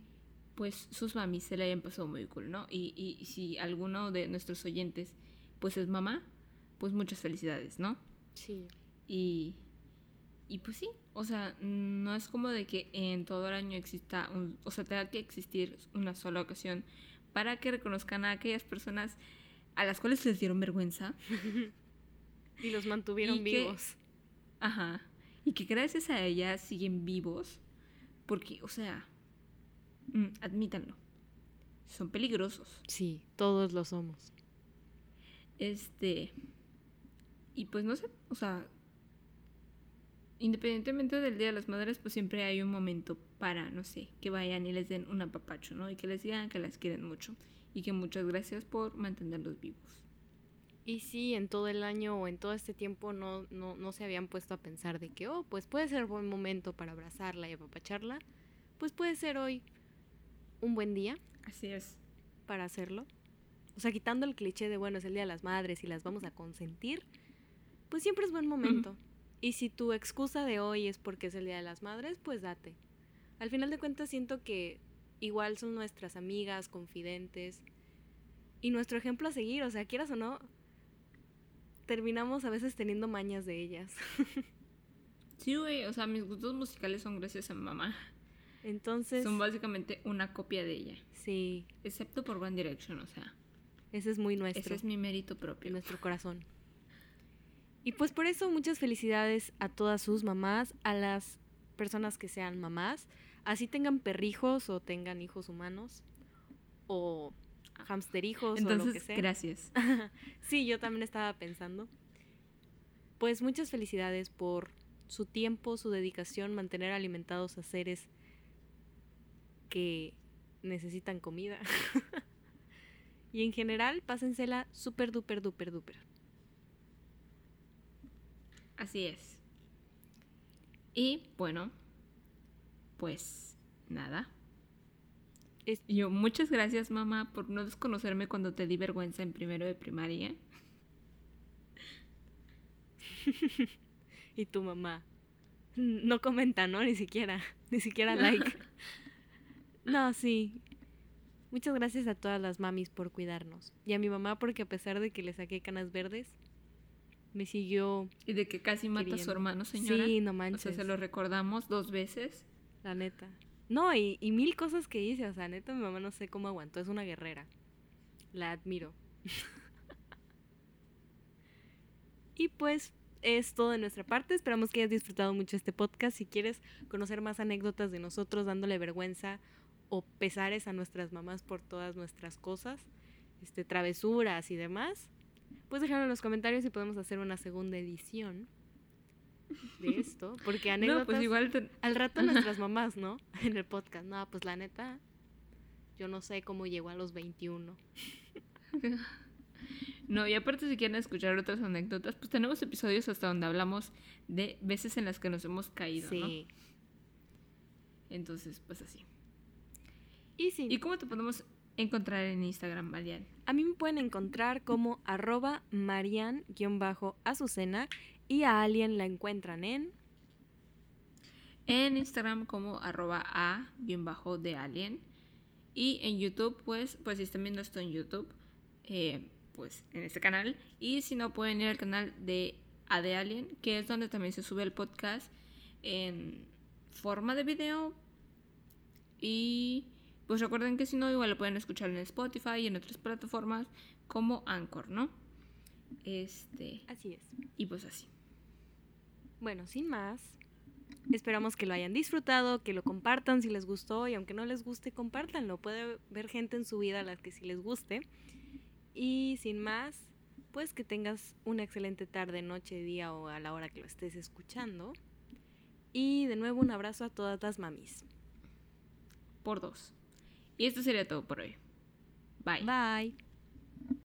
Speaker 2: pues sus mamis se le hayan pasado muy cool, ¿no? Y, y si alguno de nuestros oyentes pues es mamá, pues muchas felicidades, ¿no?
Speaker 1: Sí.
Speaker 2: Y, y pues sí, o sea, no es como de que en todo el año exista, un, o sea, tenga que existir una sola ocasión para que reconozcan a aquellas personas a las cuales les dieron vergüenza. *laughs*
Speaker 1: y los mantuvieron vivos.
Speaker 2: ajá. Y que gracias a ellas siguen vivos. Porque, o sea, Mm, admítanlo. Son peligrosos.
Speaker 1: Sí, todos lo somos.
Speaker 2: Este. Y pues no sé, o sea. Independientemente del Día de las Madres, pues siempre hay un momento para, no sé, que vayan y les den un apapacho, ¿no? Y que les digan que las quieren mucho. Y que muchas gracias por mantenerlos vivos.
Speaker 1: Y sí, en todo el año o en todo este tiempo no, no, no se habían puesto a pensar de que, oh, pues puede ser buen momento para abrazarla y apapacharla. Pues puede ser hoy un buen día.
Speaker 2: Así es.
Speaker 1: Para hacerlo. O sea, quitando el cliché de, bueno, es el Día de las Madres y las vamos a consentir, pues siempre es buen momento. Y si tu excusa de hoy es porque es el Día de las Madres, pues date. Al final de cuentas siento que igual son nuestras amigas, confidentes y nuestro ejemplo a seguir, o sea, quieras o no, terminamos a veces teniendo mañas de ellas. *laughs*
Speaker 2: sí, güey, o sea, mis gustos musicales son gracias a mi mamá.
Speaker 1: Entonces,
Speaker 2: Son básicamente una copia de ella.
Speaker 1: sí,
Speaker 2: Excepto por One Direction, o sea.
Speaker 1: ese es muy nuestro.
Speaker 2: Ese es mi mérito propio.
Speaker 1: nuestro corazón. Y pues por eso muchas felicidades a todas sus mamás, a las personas que sean mamás, así tengan perrijos o tengan hijos humanos o hamsterijos o lo que
Speaker 2: Entonces,
Speaker 1: sea.
Speaker 2: gracias. *laughs*
Speaker 1: Sí, yo también estaba pensando. Pues muchas felicidades por su tiempo, su dedicación, mantener alimentados a seres que necesitan comida. *laughs* y en general, pásensela súper, duper, duper, duper.
Speaker 2: Así es. Y bueno, pues nada.
Speaker 1: Es-
Speaker 2: Yo, muchas gracias, mamá, por no desconocerme cuando te di vergüenza en primero de primaria. *laughs*
Speaker 1: Y tu mamá. No comenta, ¿no? Ni siquiera. Ni siquiera *laughs* like. No, sí. Muchas gracias a todas las mamis por cuidarnos. Y a mi mamá porque a pesar de que le saqué canas verdes, me siguió...
Speaker 2: Y de que casi mata a su hermano, señora.
Speaker 1: Sí, no
Speaker 2: o
Speaker 1: manches.
Speaker 2: sea, se lo recordamos dos veces.
Speaker 1: La neta. No, y, y mil cosas que hice. O sea, neta, mi mamá no sé cómo aguantó. Es una guerrera. La admiro. *laughs* y pues es todo de nuestra parte. Esperamos que hayas disfrutado mucho este podcast. Si quieres conocer más anécdotas de nosotros dándole vergüenza o pesares a nuestras mamás por todas nuestras cosas, este, travesuras y demás, pues déjalo en los comentarios y podemos hacer una segunda edición de *laughs* esto. Porque anécdotas...
Speaker 2: No, pues igual te-
Speaker 1: Al rato nuestras mamás, ¿no? *laughs* En el podcast. No, pues la neta, yo no sé cómo llegó a los 21. *laughs*
Speaker 2: No, y aparte si quieren escuchar otras anécdotas, pues tenemos episodios hasta donde hablamos de veces en las que nos hemos caído, ¿no?
Speaker 1: Sí.
Speaker 2: Entonces, pues así.
Speaker 1: Y sí,
Speaker 2: ¿Y cómo te podemos encontrar en Instagram, Marian?
Speaker 1: a mí me pueden encontrar como arroba marian-azucena y a Alien la encuentran en...
Speaker 2: En Instagram como arroba a bien bajo de alien. Y en YouTube, pues, pues si están viendo esto en YouTube, eh, pues en este canal. Y si no, pueden ir al canal de A de Alien, que es donde también se sube el podcast en forma de video. Y pues recuerden que si no, igual lo pueden escuchar en Spotify y en otras plataformas como Anchor, ¿no? Este,
Speaker 1: Así es.
Speaker 2: y pues así.
Speaker 1: Bueno, sin más, esperamos que lo hayan disfrutado, que lo compartan si les gustó y aunque no les guste, compártanlo. Puede haber gente en su vida a la que sí les guste. Y sin más, pues que tengas una excelente tarde, noche, día o a la hora que lo estés escuchando. Y de nuevo un abrazo a todas las mamis.
Speaker 2: Por dos. Y esto sería todo por hoy. Bye.
Speaker 1: Bye.